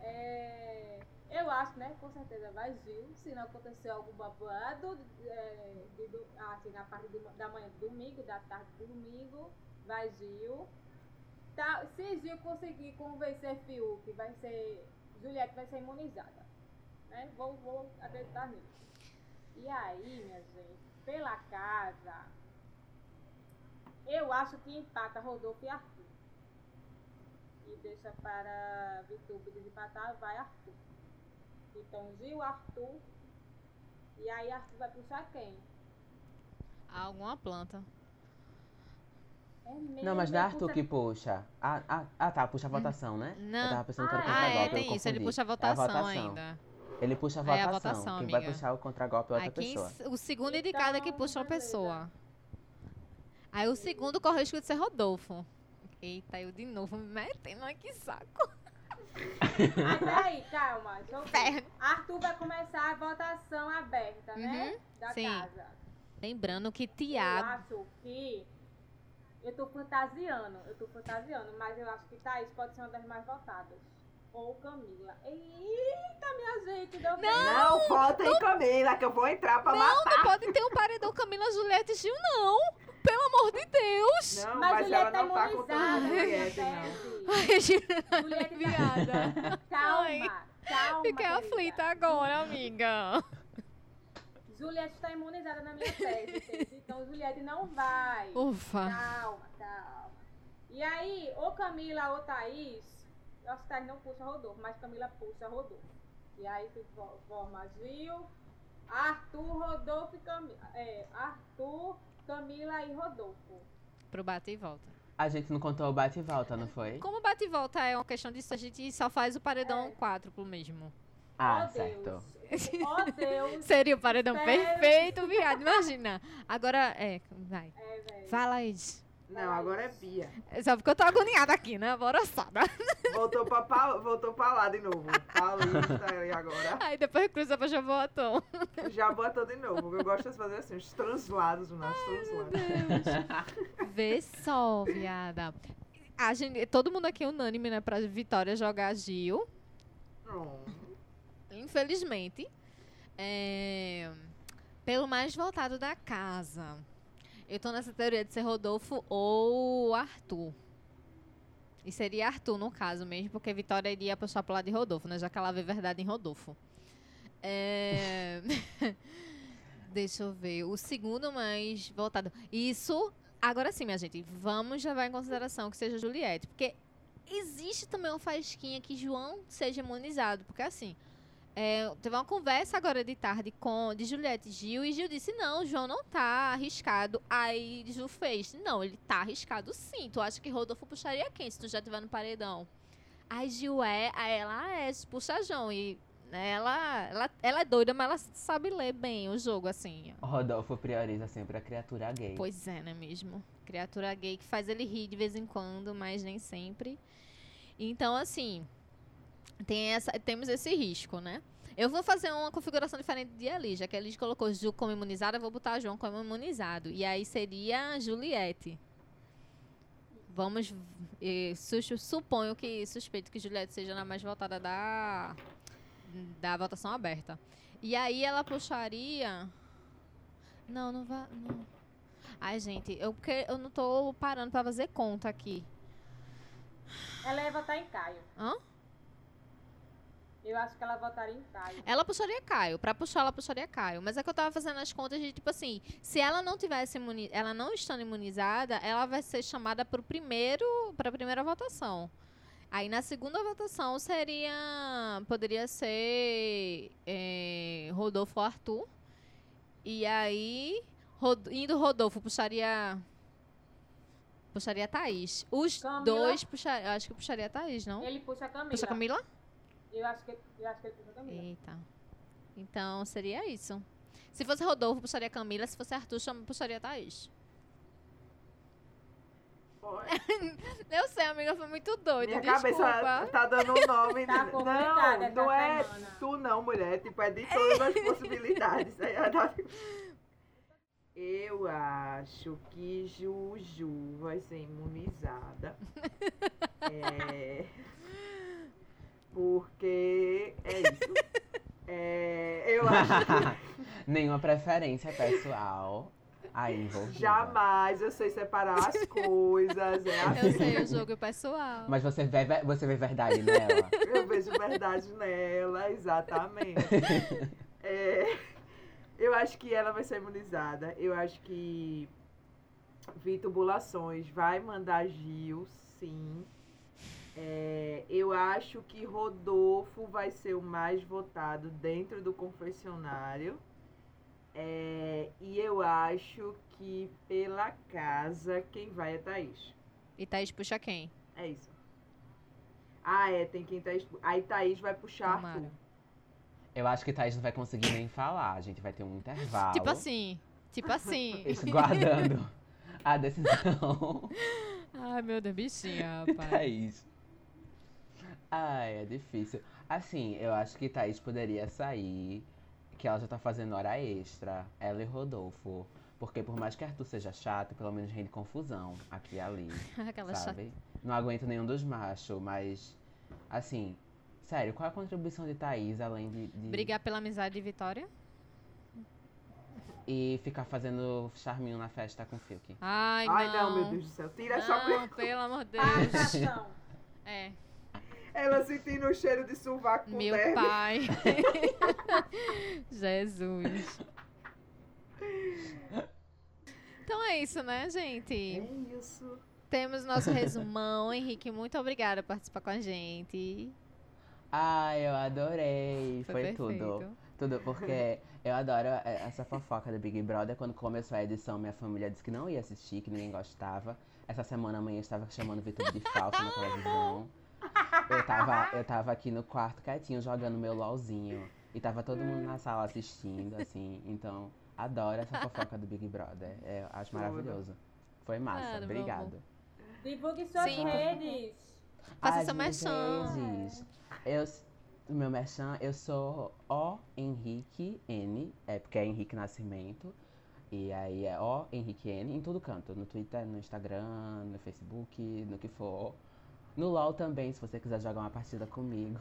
É, eu acho, né? Com certeza vai Gil. Se não acontecer algum babado, é, de do- assim, na parte do- da manhã do domingo, da tarde do domingo, vai Gil. Tá, se Gil conseguir convencer Fiuk, vai ser. Juliette vai ser imunizada. Né? Vou, vou acreditar nisso. E aí, minha gente, pela casa, eu acho que empata Rodolfo e Arthur. E deixa para Vitube desempatar, vai Arthur. Então, Gil, Arthur. E aí, Arthur vai puxar quem? Alguma planta. É mesmo, Não, mas ele da Arthur puxa- que puxa. Ah, ah, ah, tá, puxa a votação, né? Não. Eu tava pensando que era Ah, Ah, é, golpe, tem isso. Ele puxa a É votação, ainda. Ele puxa a É, a votação. votação, Quem vai amiga. puxar o contragolpe é outra Aqui, pessoa. o segundo indicado é que Então, puxa uma beleza. pessoa. Aí o segundo corre o risco de ser Rodolfo. Eita, eu de novo me metendo aqui, saco. Ah, peraí, calma. eu ver. Inferno. Arthur vai começar a votação aberta, né? Uhum, Da sim. casa. Lembrando que Eu Tiago. acho que. Eu tô fantasiando, eu tô fantasiando, mas eu acho que Thaís pode ser uma das mais votadas. Ou Camila. Eita, minha gente, deu Não, vota em Camila, que eu vou entrar pra Não, matar. não pode ter um paredão Camila, Juliette e Gil, não. Pelo amor de Deus. Não, Mas, mas, Juliette ela tá tá imunizada, Juliette, minha não. Ai, Juliette viada. Calma, Ai, calma. Fiquei querida. aflita agora, amiga. Juliette está imunizada na minha tese. Então Juliette não vai. Ufa. Calma, calma. E aí, ou Camila ou Thaís, eu acho que Thaís não puxa Rodolfo, mas Camila puxa Rodolfo. E aí se fo- forma Gil, Arthur, Rodolfo e Camila. É, Arthur, Camila e Rodolfo. Pro bate e volta. A gente não contou o bate e volta, não foi? Como bate e volta é uma questão disso, a gente só faz o paredão É. quádruplo mesmo. Ah, oh, certo. Deus. Oh, Deus. Seria o paredão Sério? perfeito, viado. Imagina. Agora, é, vai. É. Fala aí. Não, agora é Bia. Só porque eu tô agoniada aqui, né? Alvoroçada. Voltou pra, pa- voltou pra lá de novo. Paulista e agora. Aí depois cruza pra Jaboatão. Já botou de novo. Eu gosto de fazer assim, os translados, os nossos translados. Vê só, viada. A gente, todo mundo aqui é unânime, né? Pra Vitória jogar Gil. Hum. Infelizmente. É, pelo mais voltado da casa. Eu tô nessa teoria de ser Rodolfo ou Arthur. E seria Arthur, no caso mesmo, porque Vitória iria puxar pro lado de Rodolfo, né? Já que ela vê verdade em Rodolfo. É... Deixa eu ver. O segundo mais voltado. Isso. Agora sim, minha gente. Vamos levar em consideração que seja Juliette. Porque existe também uma fasquinha que João seja imunizado. Porque assim. É, teve uma conversa agora de tarde com de Juliette e Gil e Gil disse não, João não tá arriscado. Aí Gil fez, não, ele tá arriscado sim. Tu acha que Rodolfo puxaria quem se tu já tiver no paredão? Aí Gil é, aí ela é, puxa João e né, ela, ela, ela é doida, mas ela sabe ler bem o jogo assim. Rodolfo prioriza sempre a criatura gay. Pois é, não é mesmo? Criatura gay que faz ele rir de vez em quando, mas nem sempre. Então, assim, tem essa, temos esse risco, né? Eu vou fazer uma configuração diferente de Eli, já que a Eli colocou Ju como imunizada, eu vou botar João como imunizado. E aí seria Juliette. Vamos. eh, suponho que suspeito que Juliette seja na mais votada da, da votação aberta. E aí ela puxaria. Não, não vai. Não. Ai, gente, eu, porque eu não tô parando pra fazer conta aqui. Ela ia votar em Caio. Hã? Eu acho que ela votaria em Caio. Ela puxaria Caio. Pra puxar, ela puxaria Caio. Mas é que eu tava fazendo as contas de, tipo assim, se ela não tivesse imuni ela não estando imunizada, ela vai ser chamada pro primeiro, pra primeira votação. Aí na segunda votação seria. Poderia ser é, Rodolfo Arthur. E aí, Rod- indo Rodolfo, puxaria. Puxaria Thaís. Os Camila. dois. Eu acho que puxaria Thaís, não? Ele puxa a Camila. Puxa a Camila? Eu acho que, eu acho que ele puxa a Camila. Eita. Então seria isso. Se fosse Rodolfo, puxaria Camila. Se fosse Arthur, chama- puxaria Thaís. Pode. Eu sei, amiga, foi muito doido. Minha Desculpa. cabeça tá dando um nome. Tá não, essa não é semana. tu não, mulher. Tipo, é de todas as possibilidades. Tá- Eu acho que Juju vai ser imunizada. É... Porque é isso. É... Eu acho que Nenhuma preferência pessoal aí envolvida. jamais eu sei separar as coisas. É assim. Eu sei o jogo pessoal. Mas você vê, você vê verdade nela. Eu vejo verdade nela, exatamente. É, eu acho que ela vai ser imunizada. Eu acho que Vitor Bulações vai mandar Gil, sim. É, eu acho que Rodolfo vai ser o mais votado dentro do confessionário. É, e eu acho que pela casa, quem vai é Thaís. E Thaís puxa quem? É isso. Ah, é, tem quem Thaís. Aí Thaís vai puxar Tomara. Arthur. Eu acho que Thaís não vai conseguir nem falar. A gente vai ter um intervalo. Tipo assim. Tipo assim. Guardando a decisão. Ai, meu Deus, bichinha, rapaz. Thaís. Ai, é difícil. Assim, eu acho que Thaís poderia sair, que ela já tá fazendo hora extra, ela e Rodolfo. Porque por mais que Arthur seja chato, pelo menos rende confusão aqui e ali, Aquela chata. sabe? Não aguento nenhum dos machos, mas... Assim, sério, qual é a contribuição de Thaís, além de... de Brigar pela amizade de Vitória? E ficar fazendo charminho na festa com o Fiuk. Ai, Ai, não. não, meu Deus do céu. Tira essa Não, mulher. pelo amor de Deus. Pagação. É, Ela sentindo o cheiro de sovaco com meu pai. Jesus. Então é isso, né, gente? É isso. Temos nosso resumão. Henrique, muito obrigada por participar com a gente. Ai, eu adorei. Foi, Foi, tudo. Tudo, porque eu adoro é, essa fofoca do Big Brother. Quando começou a edição, minha família disse que não ia assistir, que ninguém gostava. Essa semana a mãe estava chamando o Vitor de falso na televisão. Eu tava, eu tava aqui no quarto quietinho jogando meu LOLzinho. E tava todo mundo na sala assistindo, assim. Então, adoro essa fofoca do Big Brother. É, acho maravilhoso. Foi massa. Claro, meu Obrigado. Divulgue suas Sim. redes. Faça seu merchan. redes. Eu, o meu merchan, eu sou O Henrique N, é porque é Henrique Nascimento. E aí é O Henrique N em todo canto. No Twitter, no Instagram, no Facebook, no que for. No LOL também, se você quiser jogar uma partida comigo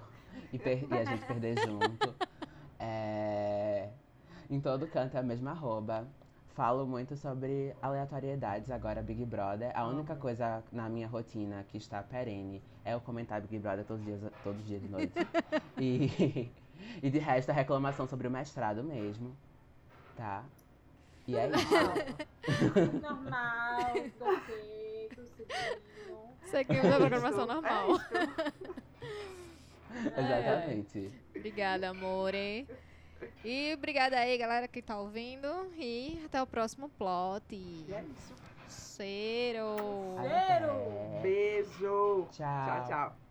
e, e a gente perder junto. É, em todo canto é a mesma arroba. Falo muito sobre aleatoriedades agora, Big Brother. A única coisa na minha rotina que está perene é eu comentar Big Brother todos os dias, todos os dias de noite. e, e de resto, a reclamação sobre o mestrado mesmo. Tá? E é isso. Normal, perfeito, seguindo. Seguimos a programação normal. Exatamente. Obrigada, amore. E obrigada aí, galera que tá ouvindo. E até o próximo plot. E é isso. Cheiro. Cheiro. Até. Beijo. Tchau. Tchau, tchau.